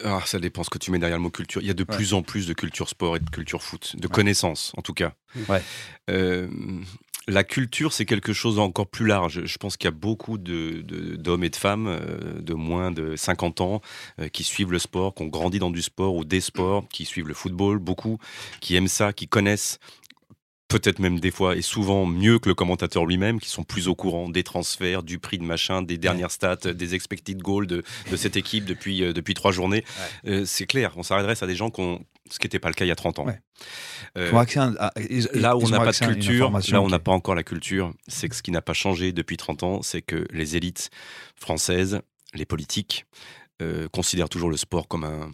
Ah, ça dépend ce que tu mets derrière le mot culture. Il y a de Ouais. plus en plus de culture sport et de culture foot, de Ouais. connaissances en tout cas. Ouais. Euh, la culture, c'est quelque chose d'encore plus large. Je pense qu'il y a beaucoup d'hommes et de femmes euh, de moins de 50 ans euh, qui suivent le sport, qui ont grandi dans du sport ou des sports, qui suivent le football, beaucoup, qui aiment ça, qui connaissent peut-être même des fois et souvent mieux que le commentateur lui-même, qui sont plus au courant des transferts, du prix de machin, des dernières stats, des expected goals de, de cette équipe depuis, euh, depuis trois journées. Euh, c'est clair, on s'adresse à des gens qui ont, ce qui n'était pas le cas il y a 30 ans. Ouais. Euh, à- ils- Là où on n'a pas de culture, là où on n'a pas encore la culture, c'est que ce qui n'a pas changé depuis 30 ans, c'est que les élites françaises, les politiques, euh, considèrent toujours le sport comme un,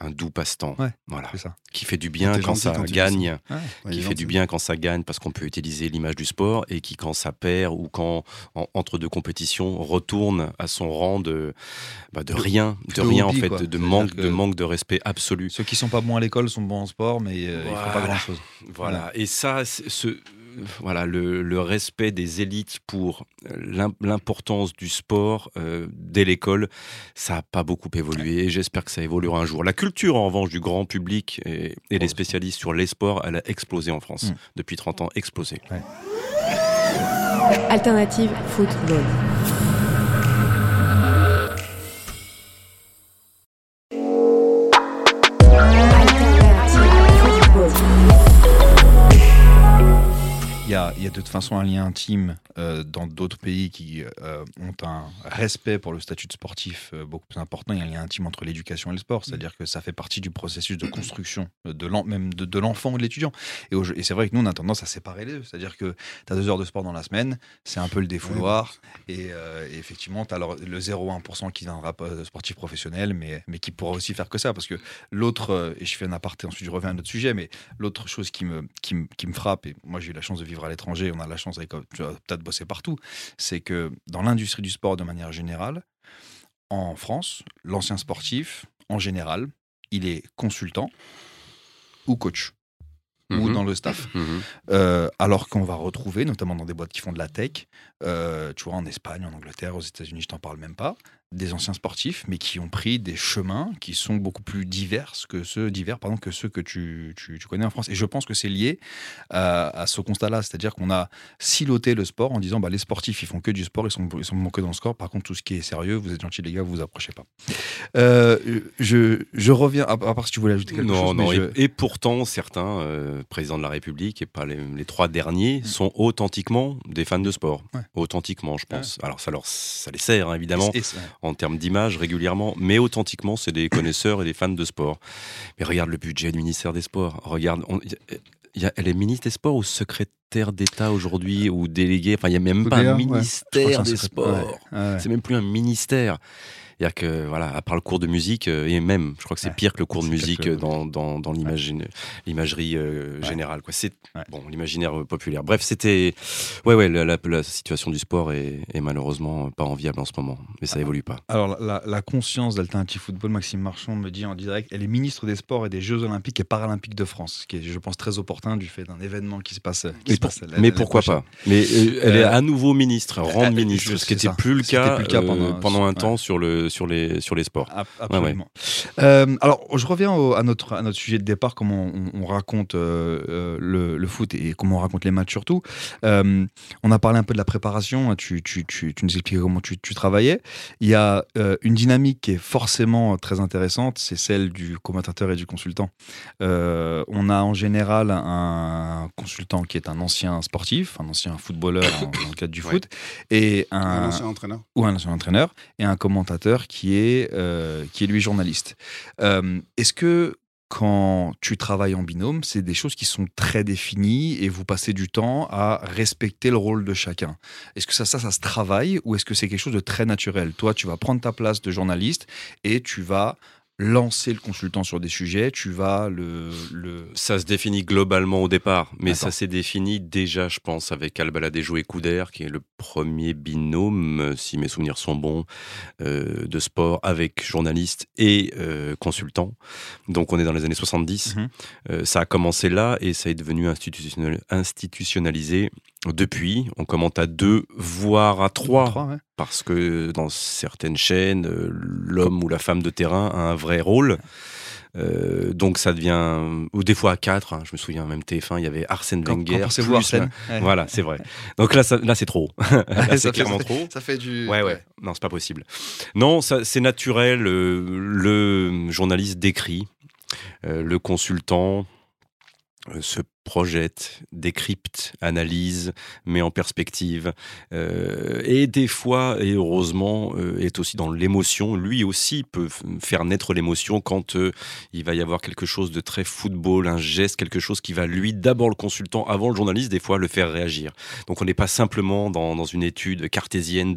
un doux passe-temps. Ouais, voilà. Ça. Qui fait du bien quand ça quand gagne, Ouais. Ouais, il qui fait du bien quand ça gagne parce qu'on peut utiliser l'image du sport et qui quand ça perd ou quand en- entre deux compétitions retourne à son rang de bah, de rien, de rien hobby, en fait, quoi. de, manque que- de manque de respect absolu. Ceux qui sont pas bons à l'école sont bons en sport, mais euh, ils font pas Voilà. grand chose. Voilà. Et ça, ce, voilà, le, le respect des élites pour euh, l'im- l'importance du sport euh, dès l'école, ça n'a pas beaucoup évolué. Et j'espère que ça évoluera un jour. La culture, en revanche, du grand public et, et des spécialistes sur les sports, elle a explosé en France Mm. depuis 30 ans, explosé. Alternative football. A, de toute façon un lien intime euh, dans d'autres pays qui euh, ont un respect pour le statut de sportif euh, beaucoup plus important. Il y a un lien intime entre l'éducation et le sport, c'est-à-dire que ça fait partie du processus de construction de l'en- même de, de l'enfant ou de l'étudiant. Et, c'est vrai que nous, on a tendance à séparer les deux. C'est-à-dire que tu as deux heures de sport dans la semaine, c'est un peu le défouloir. Et, et effectivement, tu as le, le 0,1% qui viendra sportif professionnel, mais, mais qui pourra aussi faire que ça. Parce que l'autre, et je fais un aparté, ensuite je reviens à un autre sujet, mais l'autre chose qui me, qui, me, qui me frappe, et moi j'ai eu la chance de vivre à l'étranger, on a la chance avec, tu vas peut-être bosser partout, c'est que dans l'industrie du sport de manière générale, en France, l'ancien sportif, en général, il est consultant ou coach ou Mhm. dans le staff. Mhm. Euh, alors qu'on va retrouver, notamment dans des boîtes qui font de la tech, euh, tu vois, en Espagne, en Angleterre, aux États-Unis, je t'en parle même pas, des anciens sportifs, mais qui ont pris des chemins qui sont beaucoup plus divers que ceux, divers, pardon, que ceux que tu, tu- tu connais en France. Et je pense que c'est lié à, à ce constat-là, c'est-à-dire qu'on a siloté le sport en disant bah, les sportifs, ils font que du sport, ils sont, ils sont que dans le score. Par contre, tout ce qui est sérieux, vous êtes gentils les gars, vous vous approchez pas. Euh, je, je reviens, à, à part si tu voulais ajouter quelque non, chose. non. Et, je- et pourtant, certains euh, présidents de la République, et pas les, les trois derniers, sont authentiquement des fans de sport. Ouais. Authentiquement, je pense. Alors, ça, leur, ça les sert, hein, évidemment, et en termes d'image régulièrement, mais authentiquement, c'est des connaisseurs et des fans de sport. Mais regarde le budget du ministère des Sports. Regarde, on- y a- elle est ministre des Sports ou secrétaire d'État aujourd'hui ou délégué. Enfin, il n'y a même pas un ministère des Sports. ouais, ouais. C'est même plus un ministère. C'est-à-dire que, voilà, à part le cours de musique, euh, et même, je crois que c'est Ouais. pire que le cours de musique quelque- euh, dans, dans, dans l'imagerie euh, générale. Quoi. C'est bon, l'imaginaire populaire. Bref, c'était. Ouais, ouais, la, la- la situation du sport est, est malheureusement pas enviable en ce moment. Mais ça évolue pas. Alors, la, la conscience d'Alternative Football, Maxime Marchand me dit en direct, elle est ministre des Sports et des Jeux Olympiques et Paralympiques de France, ce qui est, je pense, très opportun du fait d'un événement qui se passe. Qui Mais, se pour- passe mais pourquoi prochaine. pas Mais euh, elle est à nouveau ministre, rendre euh, ministre, ce qui n'était plus le cas, était plus le cas euh, pendant- pendant un ouais. temps sur, le, sur, les, sur les sports. Ab- Absolument. Euh, alors, je reviens au- à, notre, à notre sujet de départ, comment on, on raconte euh, euh, le, le foot et comment on raconte les matchs surtout. Euh, on a parlé un peu de la préparation, hein, tu, tu, tu, tu nous expliquais comment tu, tu travaillais. Il y a euh, une dynamique qui est forcément très intéressante, c'est celle du commentateur et du consultant. Euh, on a en général un consultant qui est un ancien sportif, un ancien footballeur en- dans le cadre du <coughs> Ouais. foot, et Un un, ancien entraîneur. ou un ancien entraîneur et un commentateur qui est, euh, qui est lui journaliste. Euh, Est-ce que quand tu travailles en binôme, c'est des choses qui sont très définies et vous passez du temps à respecter le rôle de chacun? Est-ce que ça, ça, ça se travaille ou est-ce que c'est quelque chose de très naturel? Toi, tu vas prendre ta place de journaliste et tu vas lancer le consultant sur des sujets, tu vas le... le... Ça se définit globalement au départ, mais ça s'est défini déjà, je pense, avec Albaladejou et Couder, qui est le premier binôme, si mes souvenirs sont bons, euh, de sport avec journaliste et euh, consultant. Donc on est dans les années 70. Mhm. Euh, ça a commencé là et ça est devenu institutionnalisé depuis. On commente à deux, voire à trois Trois, ouais. parce que dans certaines chaînes, euh, l'homme ou la femme de terrain a un vrai rôle. Euh, donc ça devient, ou des fois à quatre, hein, je me souviens même TF1, il y avait Arsène Quand, Wenger. quand plus Arsène Ouais. Voilà, c'est vrai. Donc là, ça- là c'est trop. <laughs> Là, c'est clairement fait- trop. Ça fait du... Ouais, ouais. Non, c'est pas possible. Non, c'est naturel. euh, le journaliste décrit, euh, le consultant se projette, décrypte, analyse, met en perspective, euh, et des fois, et heureusement, euh, est aussi dans l'émotion. Lui aussi peut faire naître l'émotion quand euh, il va y avoir quelque chose de très football, un geste, quelque chose qui va lui, d'abord le consultant, avant le journaliste, des fois le faire réagir. Donc on n'est pas simplement dans, une étude cartésienne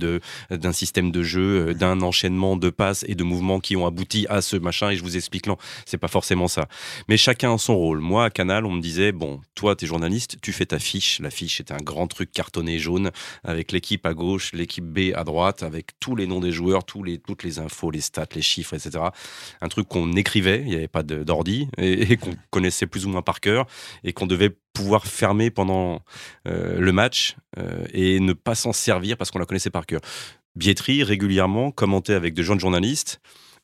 d'un système de jeu, d'un enchaînement de passes et de mouvements qui ont abouti à ce machin et je vous explique non, c'est pas forcément ça. Mais chacun a son rôle. Moi à Canal, on me disait bon, toi t'es journaliste, tu fais ta fiche. La fiche était un grand truc cartonné jaune avec l'équipe à gauche, l'équipe B à droite, avec tous les noms des joueurs, tous les toutes les infos, les stats, les chiffres, etc. Un truc qu'on écrivait, il n'y avait pas d'ordi et, et qu'on connaissait plus ou moins par cœur et qu'on devait pouvoir fermer pendant euh, le match euh, et ne pas s'en servir parce qu'on la connaissait par cœur. Bietri régulièrement commentait avec de jeunes journalistes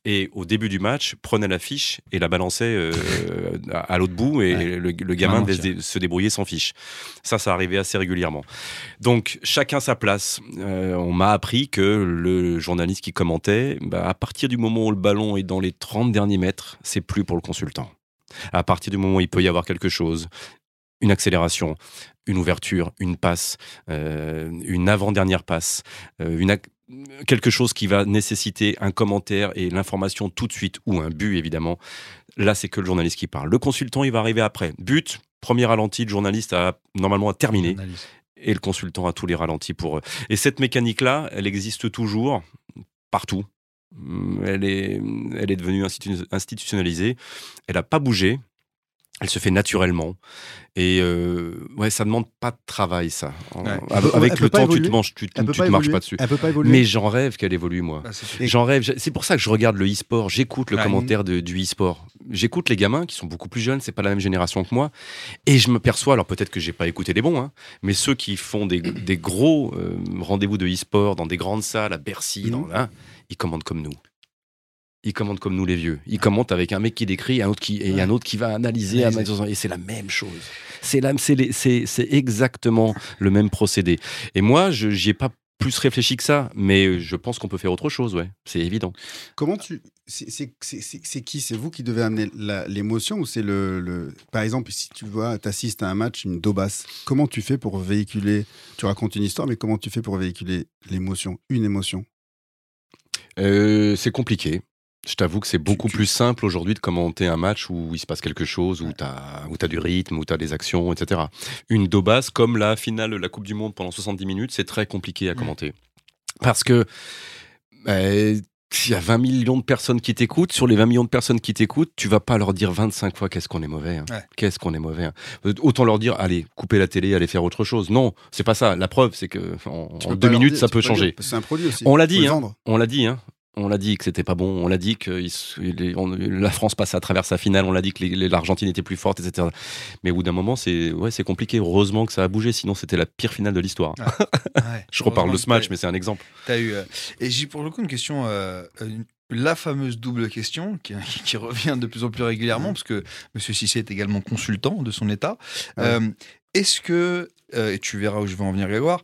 et au début du match prenait l'affiche et la balançait euh, à, à l'autre bout et Ouais. le, le gamin Main devait se, dé- se débrouiller sans fiche. Ça, ça arrivait assez régulièrement. Donc chacun sa place. Euh, on m'a appris que le journaliste qui commentait, bah, à partir du moment où le ballon est dans les 30 derniers mètres, c'est plus pour le consultant. À partir du moment où il peut y avoir quelque chose, une accélération, une ouverture, une passe, euh, une avant-dernière passe, euh, une quelque chose qui va nécessiter un commentaire et l'information tout de suite, ou un but évidemment, là c'est que le journaliste qui parle. Le consultant, il va arriver après. But, premier ralenti, le journaliste a normalement terminé Analyse. et le consultant a tous les ralentis pour eux. Et cette mécanique-là, elle existe toujours, partout. Hum, Elle est, elle est devenue institu- institutionnalisée. Elle n'a pas bougé. Elle se fait naturellement. Et euh, ouais, ça demande pas de travail, ça. Ouais. Avec, le temps, tu te, manges, tu, te- tu marches pas dessus. Elle peut pas évoluer. Mais j'en rêve qu'elle évolue, moi. Ah. Et- J'en rêve. C'est pour ça que je regarde le e-sport. J'écoute le commentaire de- du e-sport. J'écoute les gamins qui sont beaucoup plus jeunes. C'est pas la même génération que moi. Et je me perçois. Alors peut-être que j'ai pas écouté les bons, hein, mais ceux qui font des, des gros euh, rendez-vous de e-sport dans des grandes salles à Bercy, dans, Mhm. hein, ils commandent comme nous. Ils commandent comme nous les vieux. Ils commentent avec un mec qui décrit, un autre qui et un autre qui va analyser. Un- et c'est la même chose. C'est c'est exactement le même procédé. Et moi, je j'y ai pas plus réfléchi que ça, mais je pense qu'on peut faire autre chose, ouais. C'est évident. Comment tu. C'est qui? C'est vous qui devez amener l'émotion ou c'est le, le- Par exemple, si tu vois, assistes à un match, une dos basse, comment tu fais pour véhiculer. Tu racontes une histoire, mais comment tu fais pour véhiculer l'émotion Une émotion? Euh, c'est compliqué. Je t'avoue que c'est beaucoup tu- plus simple aujourd'hui de commenter un match où il se passe quelque chose, où tu as, du rythme, où tu as des actions, etc. Une dos basse, comme la finale de la Coupe du Monde pendant 70 minutes, c'est très compliqué à commenter. Parce que euh, il y a 20 millions de personnes qui t'écoutent. Sur les 20 millions de personnes qui t'écoutent, tu vas pas leur dire 25 fois qu'est-ce qu'on est mauvais. hein. Ouais. Qu'est-ce qu'on est mauvais. hein. Autant leur dire, allez, coupez la télé, allez faire autre chose. Non, c'est pas ça. La preuve, c'est que en, deux minutes, dire- ça peut changer. C'est un produit aussi. On l'a dit, hein. On l'a dit, hein. On l'a dit que c'était pas bon. On l'a dit que il on- la France passait à travers sa finale. On l'a dit que l'Argentine était plus forte, etc. Mais au bout d'un moment, c'est ouais, c'est compliqué. Heureusement que ça a bougé. Sinon, c'était la pire finale de l'histoire. Ouais. <laughs> Je reparle de ce match, mais c'est un exemple. T'as eu. euh, Et j'ai pour le coup une question, euh, une- la fameuse double question qui, <laughs> qui revient de plus en plus régulièrement, parce que M. Cissé est également consultant de son État. Ouais. Euh, Est-ce que, et tu verras où je vais en venir, Grégoire,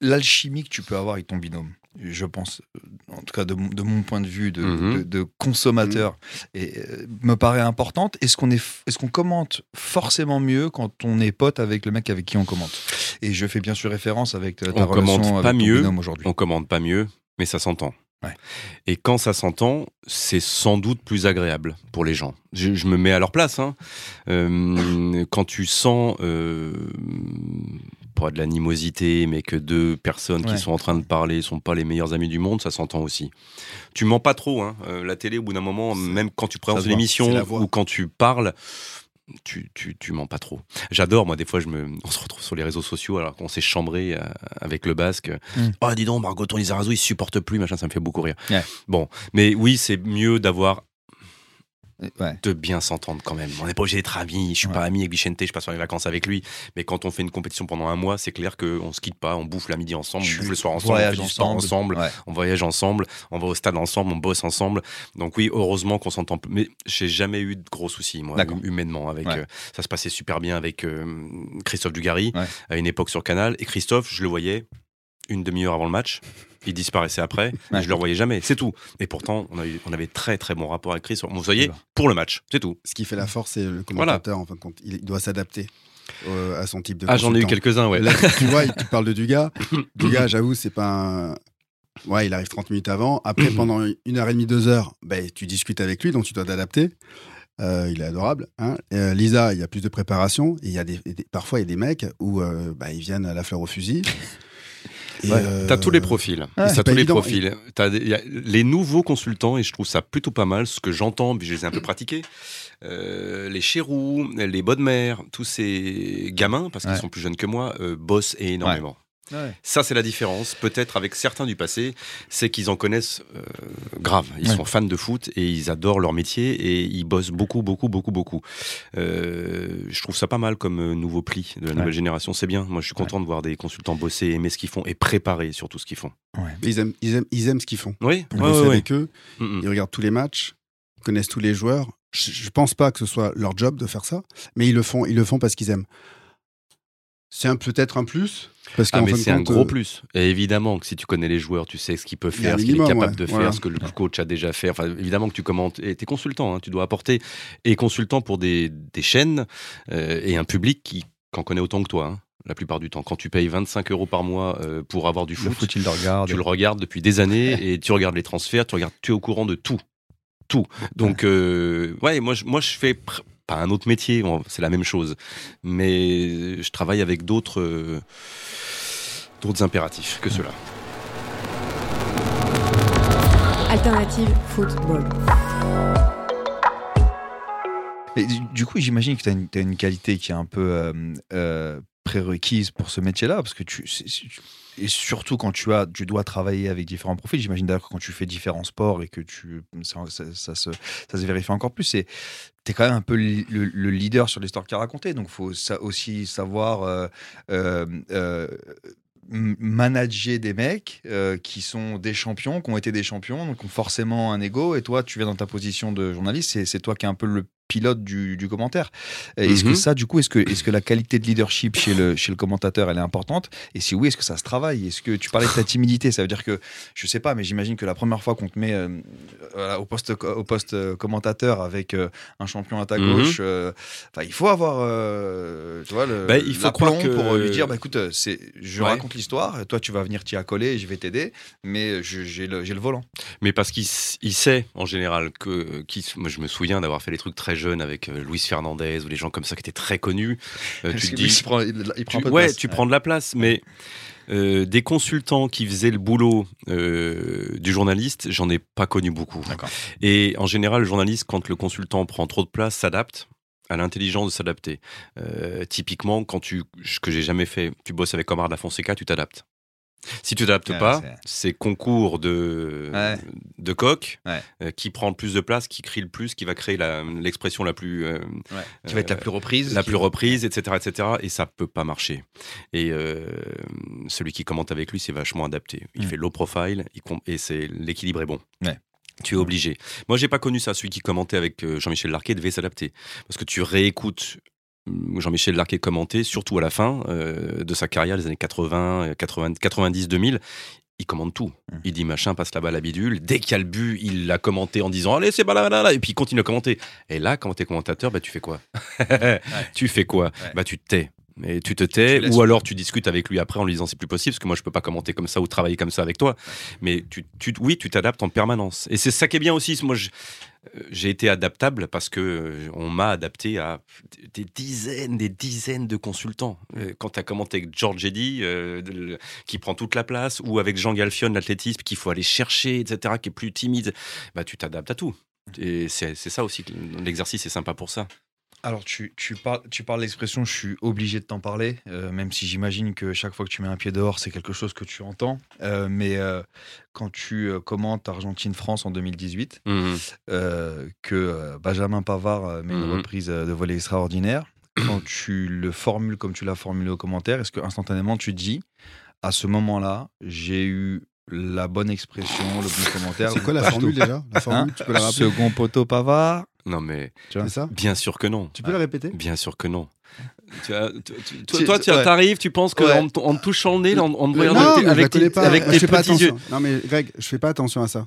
l'alchimie que tu peux avoir avec ton binôme, je pense, euh, en tout cas de, mon- de mon point de vue de, Mhm. de- de consommateur, et, euh, me paraît importante. Est-ce qu'on est, est-ce qu'on commente forcément mieux quand on est pote avec le mec avec qui on commente? Et je fais bien sûr référence avec euh, ta On commente relation pas avec mieux, aujourd'hui. On commande pas mieux, mais ça s'entend. Ouais. Et quand ça s'entend, c'est sans doute plus agréable pour les gens. Je, je me mets à leur place. hein. Euh, quand tu sens euh, pas de l'animosité, mais que deux personnes Ouais. qui sont en train de parler sont pas les meilleurs amis du monde, ça s'entend aussi. Tu mens pas trop. Hein. Euh, la télé, au bout d'un moment, même quand tu présentes se une émission ou quand tu parles, tu, tu, tu mens pas trop. J'adore, moi, des fois, je me, on se retrouve sur les réseaux sociaux alors qu'on s'est chambré euh, avec le basque. Mm. Oh, dis donc, Margoton Lizarazu, il supporte plus, machin, ça me fait beaucoup rire. Ouais. Bon, mais oui, c'est mieux d'avoir Ouais. de bien s'entendre quand même. On n'est pas obligé d'être amis. Je suis Ouais. pas ami avec Vicente, je passe les vacances avec lui. Mais quand on fait une compétition pendant un mois, c'est clair qu'on se quitte pas. On bouffe la midi ensemble, on bouffe le soir ensemble, on fait Voyage du sport ensemble, Ouais. on voyage ensemble, on va au stade ensemble, on bosse ensemble. Donc oui, heureusement qu'on s'entend. Mais j'ai jamais eu de gros soucis, moi, hum- humainement. Avec, euh, ça se passait super bien avec euh, Christophe Dugarry à une époque sur Canal. Et Christophe, je le voyais une demi-heure avant le match. Il disparaissait après, <laughs> Ouais. et je le revoyais jamais, c'est tout. Et pourtant, on, a eu- on avait très très bon rapport avec Christophe. Vous voyez, D'accord. pour le match, c'est tout. Ce qui fait la force, c'est le commentateur, en fin de compte. Il doit s'adapter euh, à son type de Ah, j'en ai eu quelques-uns, ouais. Là, tu vois, tu parles de Dugas. <coughs> Dugas, j'avoue, c'est pas un. Ouais, il arrive 30 minutes avant. Après, <coughs> pendant une heure et demie, deux heures, ben, tu discutes avec lui, donc tu dois t'adapter. Euh, il est adorable. Hein. Euh, Lisa, il y a plus de préparation. Et il y a des, des- parfois, il y a des mecs où bah, ils viennent à la fleur au fusil. Ouais, euh, T'as tous les profils. ouais, T'as c'est tous les évident. profils. T'as des- y a les nouveaux consultants, et je trouve ça plutôt pas mal, ce que j'entends, puis je les ai un peu pratiqués. Euh, les Chérous, les Bodmer, tous ces gamins, parce qu'ils Ouais. sont plus jeunes que moi, euh, bossent énormément. Ouais. Ça, c'est la différence, peut-être avec certains du passé, c'est qu'ils en connaissent euh, grave. Ils Ouais. sont fans de foot et ils adorent leur métier et ils bossent beaucoup, beaucoup, beaucoup, beaucoup. Euh, je trouve ça pas mal comme euh, nouveau pli de la nouvelle Ouais. génération. C'est bien. Moi, je suis content de voir des consultants bosser, aimer ce qu'ils font et préparer surtout ce qu'ils font. Ils aiment, ils aiment, ils aiment ce qu'ils font. Oui, ouais. avec eux, Mm, mm. ils regardent tous les matchs, ils connaissent tous les joueurs. Je, je pense pas que ce soit leur job de faire ça, mais ils le font, ils le font parce qu'ils aiment. C'est un- peut-être un plus. Parce Ah, mais c'est un gros euh, plus. Et évidemment que si tu connais les joueurs, tu sais ce qu'il peut faire, ce qu'il est capable ouais. de faire, Voilà. ce que le coach a déjà fait. Enfin, évidemment que tu commentes. Et t'es consultant, hein, tu dois apporter. Et consultant pour des, des chaînes euh, et un public qui en connaît autant que toi. hein, la plupart du temps. Quand tu payes 25 euros par mois euh, pour avoir du Le foot, foot, il le regarde. tu le regardes depuis des années <laughs> et tu regardes les transferts, tu regardes, tu es au courant de tout, tout. Donc euh, ouais, moi je, moi je fais pr- pas un autre métier, c'est la même chose, mais je travaille avec d'autres euh, d'autres impératifs que cela. Alternative football. Et du- coup, j'imagine que tu as, une t'as une qualité qui est un peu euh, euh, prérequise pour ce métier-là, parce que tu, et surtout quand tu as, tu dois travailler avec différents profils. J'imagine d'ailleurs que quand tu fais différents sports et que tu, ça, ça- se, ça se vérifie encore plus. C'est, t'es quand même un peu le, le- le leader sur l'histoire qu'il a racontée, donc faut aussi savoir. euh, euh, euh, manager des mecs qui sont des champions, qui ont été des champions, donc ont forcément un ego. Et toi, tu viens dans ta position de journaliste, c'est toi qui es un peu le pilote du, du commentaire. Est-ce que Mhm. ça, du coup, est-ce que, la qualité de leadership chez le, chez le commentateur, elle est importante? Et si oui, est-ce que ça se travaille? Est-ce que tu parlais de ta <laughs> timidité? Ça veut dire que, je sais pas, mais j'imagine que la première fois qu'on te met euh, voilà, au poste, au poste euh, commentateur avec euh, un champion à ta Mhm. gauche, euh, il faut avoir, tu vois, le, Bah, il faut croire que- pour lui dire, bah, écoute, c'est, je Ouais. raconte l'histoire, toi, tu vas venir t'y accoler et je vais t'aider, mais j'ai le, volant. Mais parce qu'il sait en général que qui, moi je me souviens d'avoir fait des trucs très jeunes avec euh, Luis Fernandez ou des gens comme ça qui étaient très connus. Euh, tu te dis, il prend, il- il prend tu, un peu de ouais, place. tu prends de la place, mais euh, des consultants qui faisaient le boulot euh, du journaliste, j'en ai pas connu beaucoup. Et en général, le journaliste, quand le consultant prend trop de place, s'adapte à l'intelligence de s'adapter. Euh, typiquement, quand tu, ce que j'ai jamais fait, tu bosses avec Omar da Fonseca, tu t'adaptes. Si tu t'adaptes Ouais, pas, c'est- concours de, Ouais. de coq Ouais. euh, qui prend le plus de place, qui crie le plus, qui va créer l'expression la plus euh, Qui va être la plus reprise. la qui- plus reprise, etc., etc. Et ça peut pas marcher. Et euh, celui qui commente avec lui, c'est vachement adapté. Il Mm. fait low profile il et c'est l'équilibre est bon. Tu es obligé. Moi, j'ai pas connu ça. Celui qui commentait avec euh, Jean-Michel Larquet devait s'adapter parce que tu réécoutes. Jean-Michel Larquet commenter, surtout à la fin euh, de sa carrière, les années 80, euh, 80 90, 2000. Il commande tout. Mm. Il dit machin, passe la balle à bidule. Dès qu'il y a le but, il l'a commenté en disant Allez, c'est balalala. Et puis il continue à commenter. Et là, quand t'es commentateur, bah, tu fais quoi? <laughs> Tu fais quoi? Ouais. Bah, tu te tais. Et tu te tais, ou alors tu discutes avec lui après en lui disant c'est plus possible, parce que moi je peux pas commenter comme ça ou travailler comme ça avec toi. Mais tu, tu, oui, tu t'adaptes en permanence. Et c'est ça qui est bien aussi. Moi, je- j'ai été adaptable parce que euh, on m'a adapté à des dizaines, des dizaines de consultants. Euh, Quand tu as commenté avec George Eddy, euh, qui prend toute la place, ou avec Jean Galfion, l'athlétisme, qu'il faut aller chercher, etc., qui est plus timide, bah, tu t'adaptes à tout. Et c'est ça aussi, l'exercice est sympa pour ça. Alors, tu, tu parles, tu parles l'expression, je suis obligé de t'en parler, euh, même si j'imagine que chaque fois que tu mets un pied dehors, c'est quelque chose que tu entends. Euh, mais euh, quand tu euh, commentes Argentine-France en 2018, Mhm. euh, que euh, Benjamin Pavard met une Mhm. reprise euh, de volet extraordinaire, quand <clears throat> tu le formules comme tu l'as formulé au commentaire, est-ce que instantanément tu te dis, à ce moment-là, j'ai eu la bonne expression, le bon commentaire C'est quoi la formule déjà? La formule, Hein? tu peux la rappeler? Second poteau Pavard. Non, mais C'est ça bien sûr que non. Tu peux la répéter? Bien sûr que non. Tu as- tu- tu- toi, Tu- toi, tu ouais. arrives, tu penses qu'en Ouais. te- en touchant le nez, en, en te regardant non, avec tes- pas. avec tes pas petits yeux. attention. Non mais Greg, je fais pas attention à ça.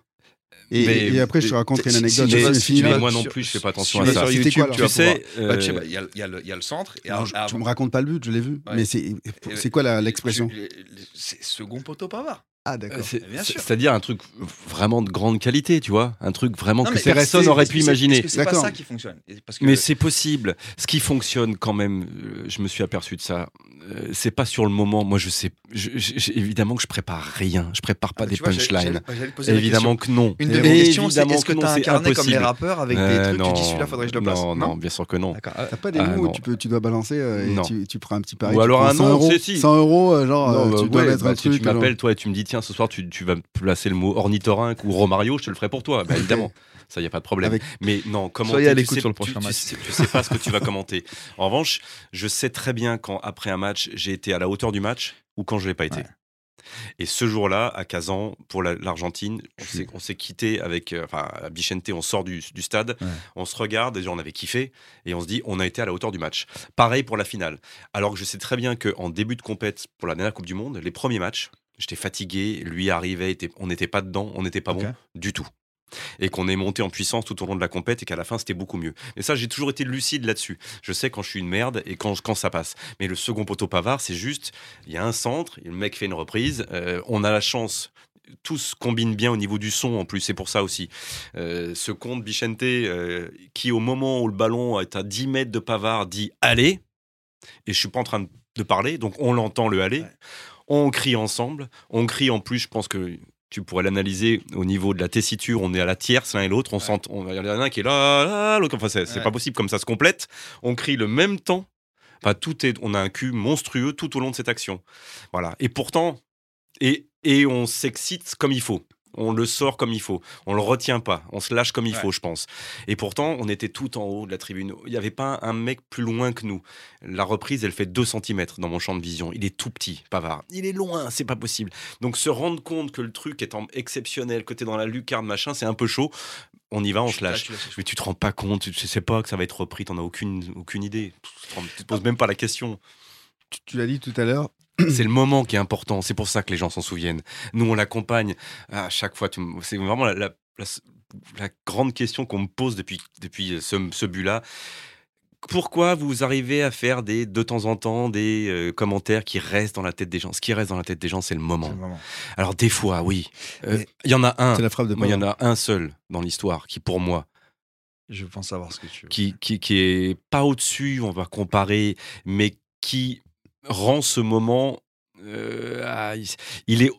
Et, Mais- et après, je te raconterai une anecdote. si- si- si- moi non plus, je fais pas attention à sur ça. YouTube, quoi, tu Tu sais, Bah, tu euh, bah, il y, a- y le- il y a le centre. Et Non, avant- je- tu me racontes pas le but, je l'ai vu. Ouais. Mais c'est quoi l'expression? tu- C'est second poteau Pavard. Ah d'accord. C'est-à-dire un truc vraiment de grande qualité, tu vois, un truc vraiment Non, que personne Est-ce pu c'est- imaginer. C'est pas ça qui fonctionne Et Parce que Mais c'est possible. Ce qui fonctionne quand même, euh, je me suis aperçu de ça. euh, c'est pas sur le moment. Moi, je sais. je- je- évidemment que je prépare rien. Je prépare pas Ah, des punchlines. Évidemment que non. Une de mes questions, c'est est-ce que tu as carnet comme les rappeurs avec des Euh, trucs, tu dis celui-là, faudrait que je le place Non, non, bien sûr que non. D'accord. T'as pas des Ah, mots tu, peux, tu dois balancer euh, et Non. tu, tu prends un petit pari. Ou alors un 100 nom, euros, c'est si. 100 euros, genre, bah, tu dois mettre bah, un truc. tu m'appelles, toi, et tu me dis, tiens, ce soir, tu, tu vas me placer le mot ornithorynque ou romario, je te le ferai pour toi. Bah, évidemment, ça, il n'y a pas de problème. Avec- Mais non, commenter, Soyez à tu l'écoute sais- sur le tu- prochain tu match. sais- Tu sais pas ce que tu vas commenter. En revanche, je sais très bien quand, après un match, j'ai été à la hauteur du match ou quand je l'ai pas été. Ouais. Et ce jour-là, à Kazan, pour la- l'Argentine, qu'on s'est quitté avec, euh, enfin, à Bichente, on sort du, du stade, Ouais. on se regarde, déjà on avait kiffé, et on se dit, on a été à la hauteur du match. Pareil pour la finale. Alors que je sais très bien qu'en début de compète, pour la dernière Coupe du Monde, les premiers matchs, j'étais fatigué, lui arrivait, était- on n'était pas dedans, on n'était pas bon du tout. Et qu'on est monté en puissance tout au long de la compète et qu'à la fin c'était beaucoup mieux. Et ça, j'ai toujours été lucide là-dessus. Je sais quand je suis une merde et quand, quand ça passe. Mais le second poteau Pavard, c'est juste, il y a un centre, le mec fait une reprise, euh, on a la chance. Tous combinent bien au niveau du son en plus, c'est pour ça aussi. Euh, ce compte Bichente, euh, qui au moment où le ballon est à 10 mètres de Pavard, dit allez, et je suis pas en train de- de parler, donc on l'entend le aller. Ouais. On crie ensemble, on crie en plus, je pense que tu pourrais l'analyser au niveau de la tessiture, on est à la tierce l'un et l'autre, on s'ent- on- il y en a un qui est là, là, l'autre, enfin c'est pas possible comme ça se complète. On crie le même temps. Enfin, tout est, on a un cul monstrueux tout au long de cette action. Voilà. Et pourtant, et, et on s'excite comme il faut. On le sort comme il faut. On le retient pas. On se lâche comme il Ouais. faut, je pense. Et pourtant, on était tout en haut de la tribune. Il n'y avait pas un mec plus loin que nous. La reprise, elle fait 2 cm dans mon champ de vision. Il est tout petit, Pavard. Il est loin, c'est pas possible. Donc se rendre compte que le truc est en exceptionnel, que t'es dans la lucarne, machin, c'est un peu chaud. On y va, on se lâche. Mais tu te rends pas compte, tu sais pas que ça va être repris, t'en as aucune, aucune idée. Tu te, rends- tu te poses même pas la question. Tu, tu l'as dit tout à l'heure. C'est le moment qui est important, c'est pour ça que les gens s'en souviennent. Nous, on l'accompagne à chaque fois. C'est vraiment la, la- la- la grande question qu'on me pose depuis, depuis ce, ce but-là. Pourquoi vous arrivez à faire des, de temps en temps des euh, commentaires qui restent dans la tête des gens? Ce qui reste dans la tête des gens, c'est le moment. C'est le moment. Alors des fois, oui. Euh, Il y en a un. C'est la frappe de Moi, il y en a un seul dans l'histoire qui, pour moi, Je pense savoir ce que tu veux. qui, qui, qui est pas au-dessus, on va comparer, mais qui rend ce moment, euh, ah, il, il est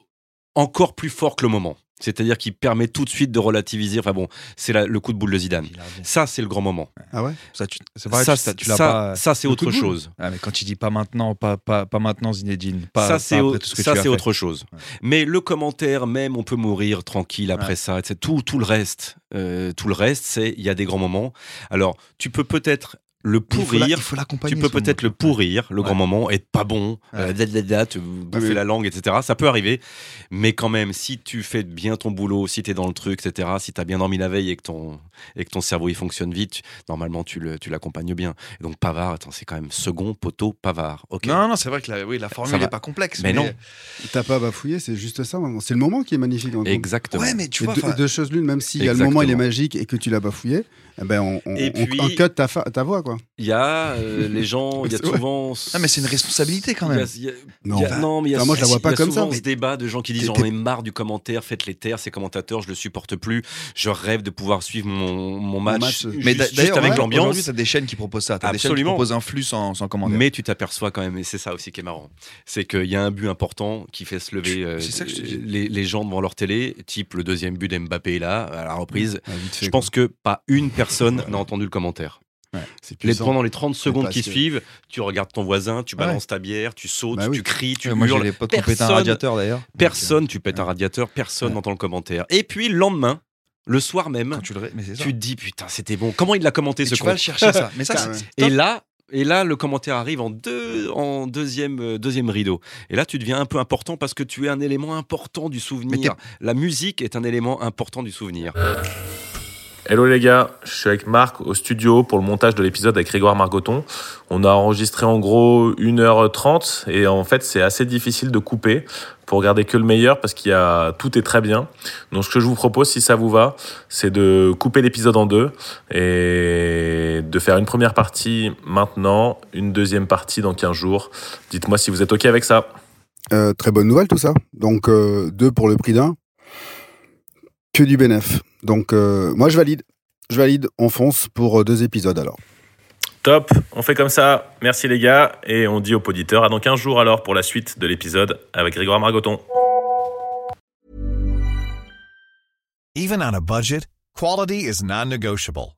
encore plus fort que le moment. C'est-à-dire qu'il permet tout de suite de relativiser. Enfin bon, c'est le coup de boule de Zidane. Il. Ça, c'est le grand moment. Ah ouais? Ça, c'est ça, ça- ça, autre chose. Ah, mais quand tu dis pas maintenant, pas, pas, pas maintenant, Zinedine. Pas, ça, c'est ce autre chose. Ouais. Mais le commentaire, même, on peut mourir tranquille après Ouais. ça. etc. Tout, tout le reste, euh, tout le reste, c'est il y a des grands moments. Alors, tu peux peut-être le pourrir. il faut l'accompagner. Tu peux peut-être le moment. pourrir, le Ouais. grand moment, être pas bon, Ouais. euh, da, da, da, te bouffer mais- la langue, etc. Ça peut arriver. Mais quand même, si tu fais bien ton boulot, si tu es dans le truc, etc., si tu as bien dormi la veille et que ton, et que ton cerveau il fonctionne vite, normalement tu le- tu l'accompagnes bien. Et donc Pavard, attends, c'est quand même second poteau Pavard. Ok. Non, non, c'est vrai que la, oui, la formule n'est pas complexe. Mais non. T'as pas bafouillé, c'est juste ça. vraiment. C'est le moment qui est magnifique. dans le groupe. Exactement. Ouais, mais tu vois, deux, choses l'une, même si y a le moment il est magique et que tu l'as bafouillé, eh ben on, on, Et puis- on cut ta, voix quoi. Il y a euh, les gens, <laughs> il y a souvent. Ah, mais c'est une responsabilité quand Il y a- même. il y a- Non, il y a- bah, non, mais il y a, moi, je la vois il y pas a comme souvent ça, ce débat de gens qui disent j'en ai marre du commentaire, faites-les taire, ces commentateurs, je le supporte plus. Je rêve de pouvoir suivre mon, mon match, match, juste, Mais d'ailleurs, avec ouais, l'ambiance. Aujourd'hui, t'as des chaînes qui proposent ça. T'as des chaînes qui Absolument. proposent un flux sans, sans commentaire. Mais tu t'aperçois quand même, et c'est ça aussi qui est marrant, c'est qu'il y a un but important qui fait se lever euh, les, les gens devant leur télé, type le deuxième but d'Mbappé là, à la reprise. Ah, Je quoi. pense que pas une personne n'a entendu le commentaire. Les, puissant. pendant les 30 secondes qui que- suivent, tu regardes ton voisin, tu Ouais. balances ta bière, tu sautes, Bah oui. tu cries, tu Euh, moi, j'ai hurles. les pété un Personne- radiateur d'ailleurs. Personne, tu pètes un radiateur, personne Ouais. n'entend le commentaire. Et puis le lendemain, le soir même, Quand tu le ré- Mais c'est ça. tu te dis putain, c'était bon. Comment il l'a commenté Et ce tu vas le chercher ça. Mais ça, <laughs> ouais. Et là, et là, le commentaire arrive en, deux, en deuxième, euh, deuxième rideau. Et là, tu deviens un peu important parce que tu es un élément important du souvenir. La musique est un élément important du souvenir. Hello les gars, je suis avec Marc au studio pour le montage de l'épisode avec Grégoire Margoton. On a enregistré en gros 1h30 et en fait c'est assez difficile de couper pour garder que le meilleur parce qu'il y a tout est très bien. Donc ce que je vous propose si ça vous va, c'est de couper l'épisode en deux et de faire une première partie maintenant, une deuxième partie dans 15 jours. Dites-moi si vous êtes OK avec ça. Euh, très bonne nouvelle tout ça. Donc euh, deux pour le prix d'un. Que du bénéf. Donc euh, moi je valide. Je valide. On fonce pour euh, deux épisodes alors. Top, on fait comme ça. Merci les gars et on dit aux auditeurs à dans 15 jours alors pour la suite de l'épisode avec Grégoire Margoton. Even on a budget, quality is non-negotiable.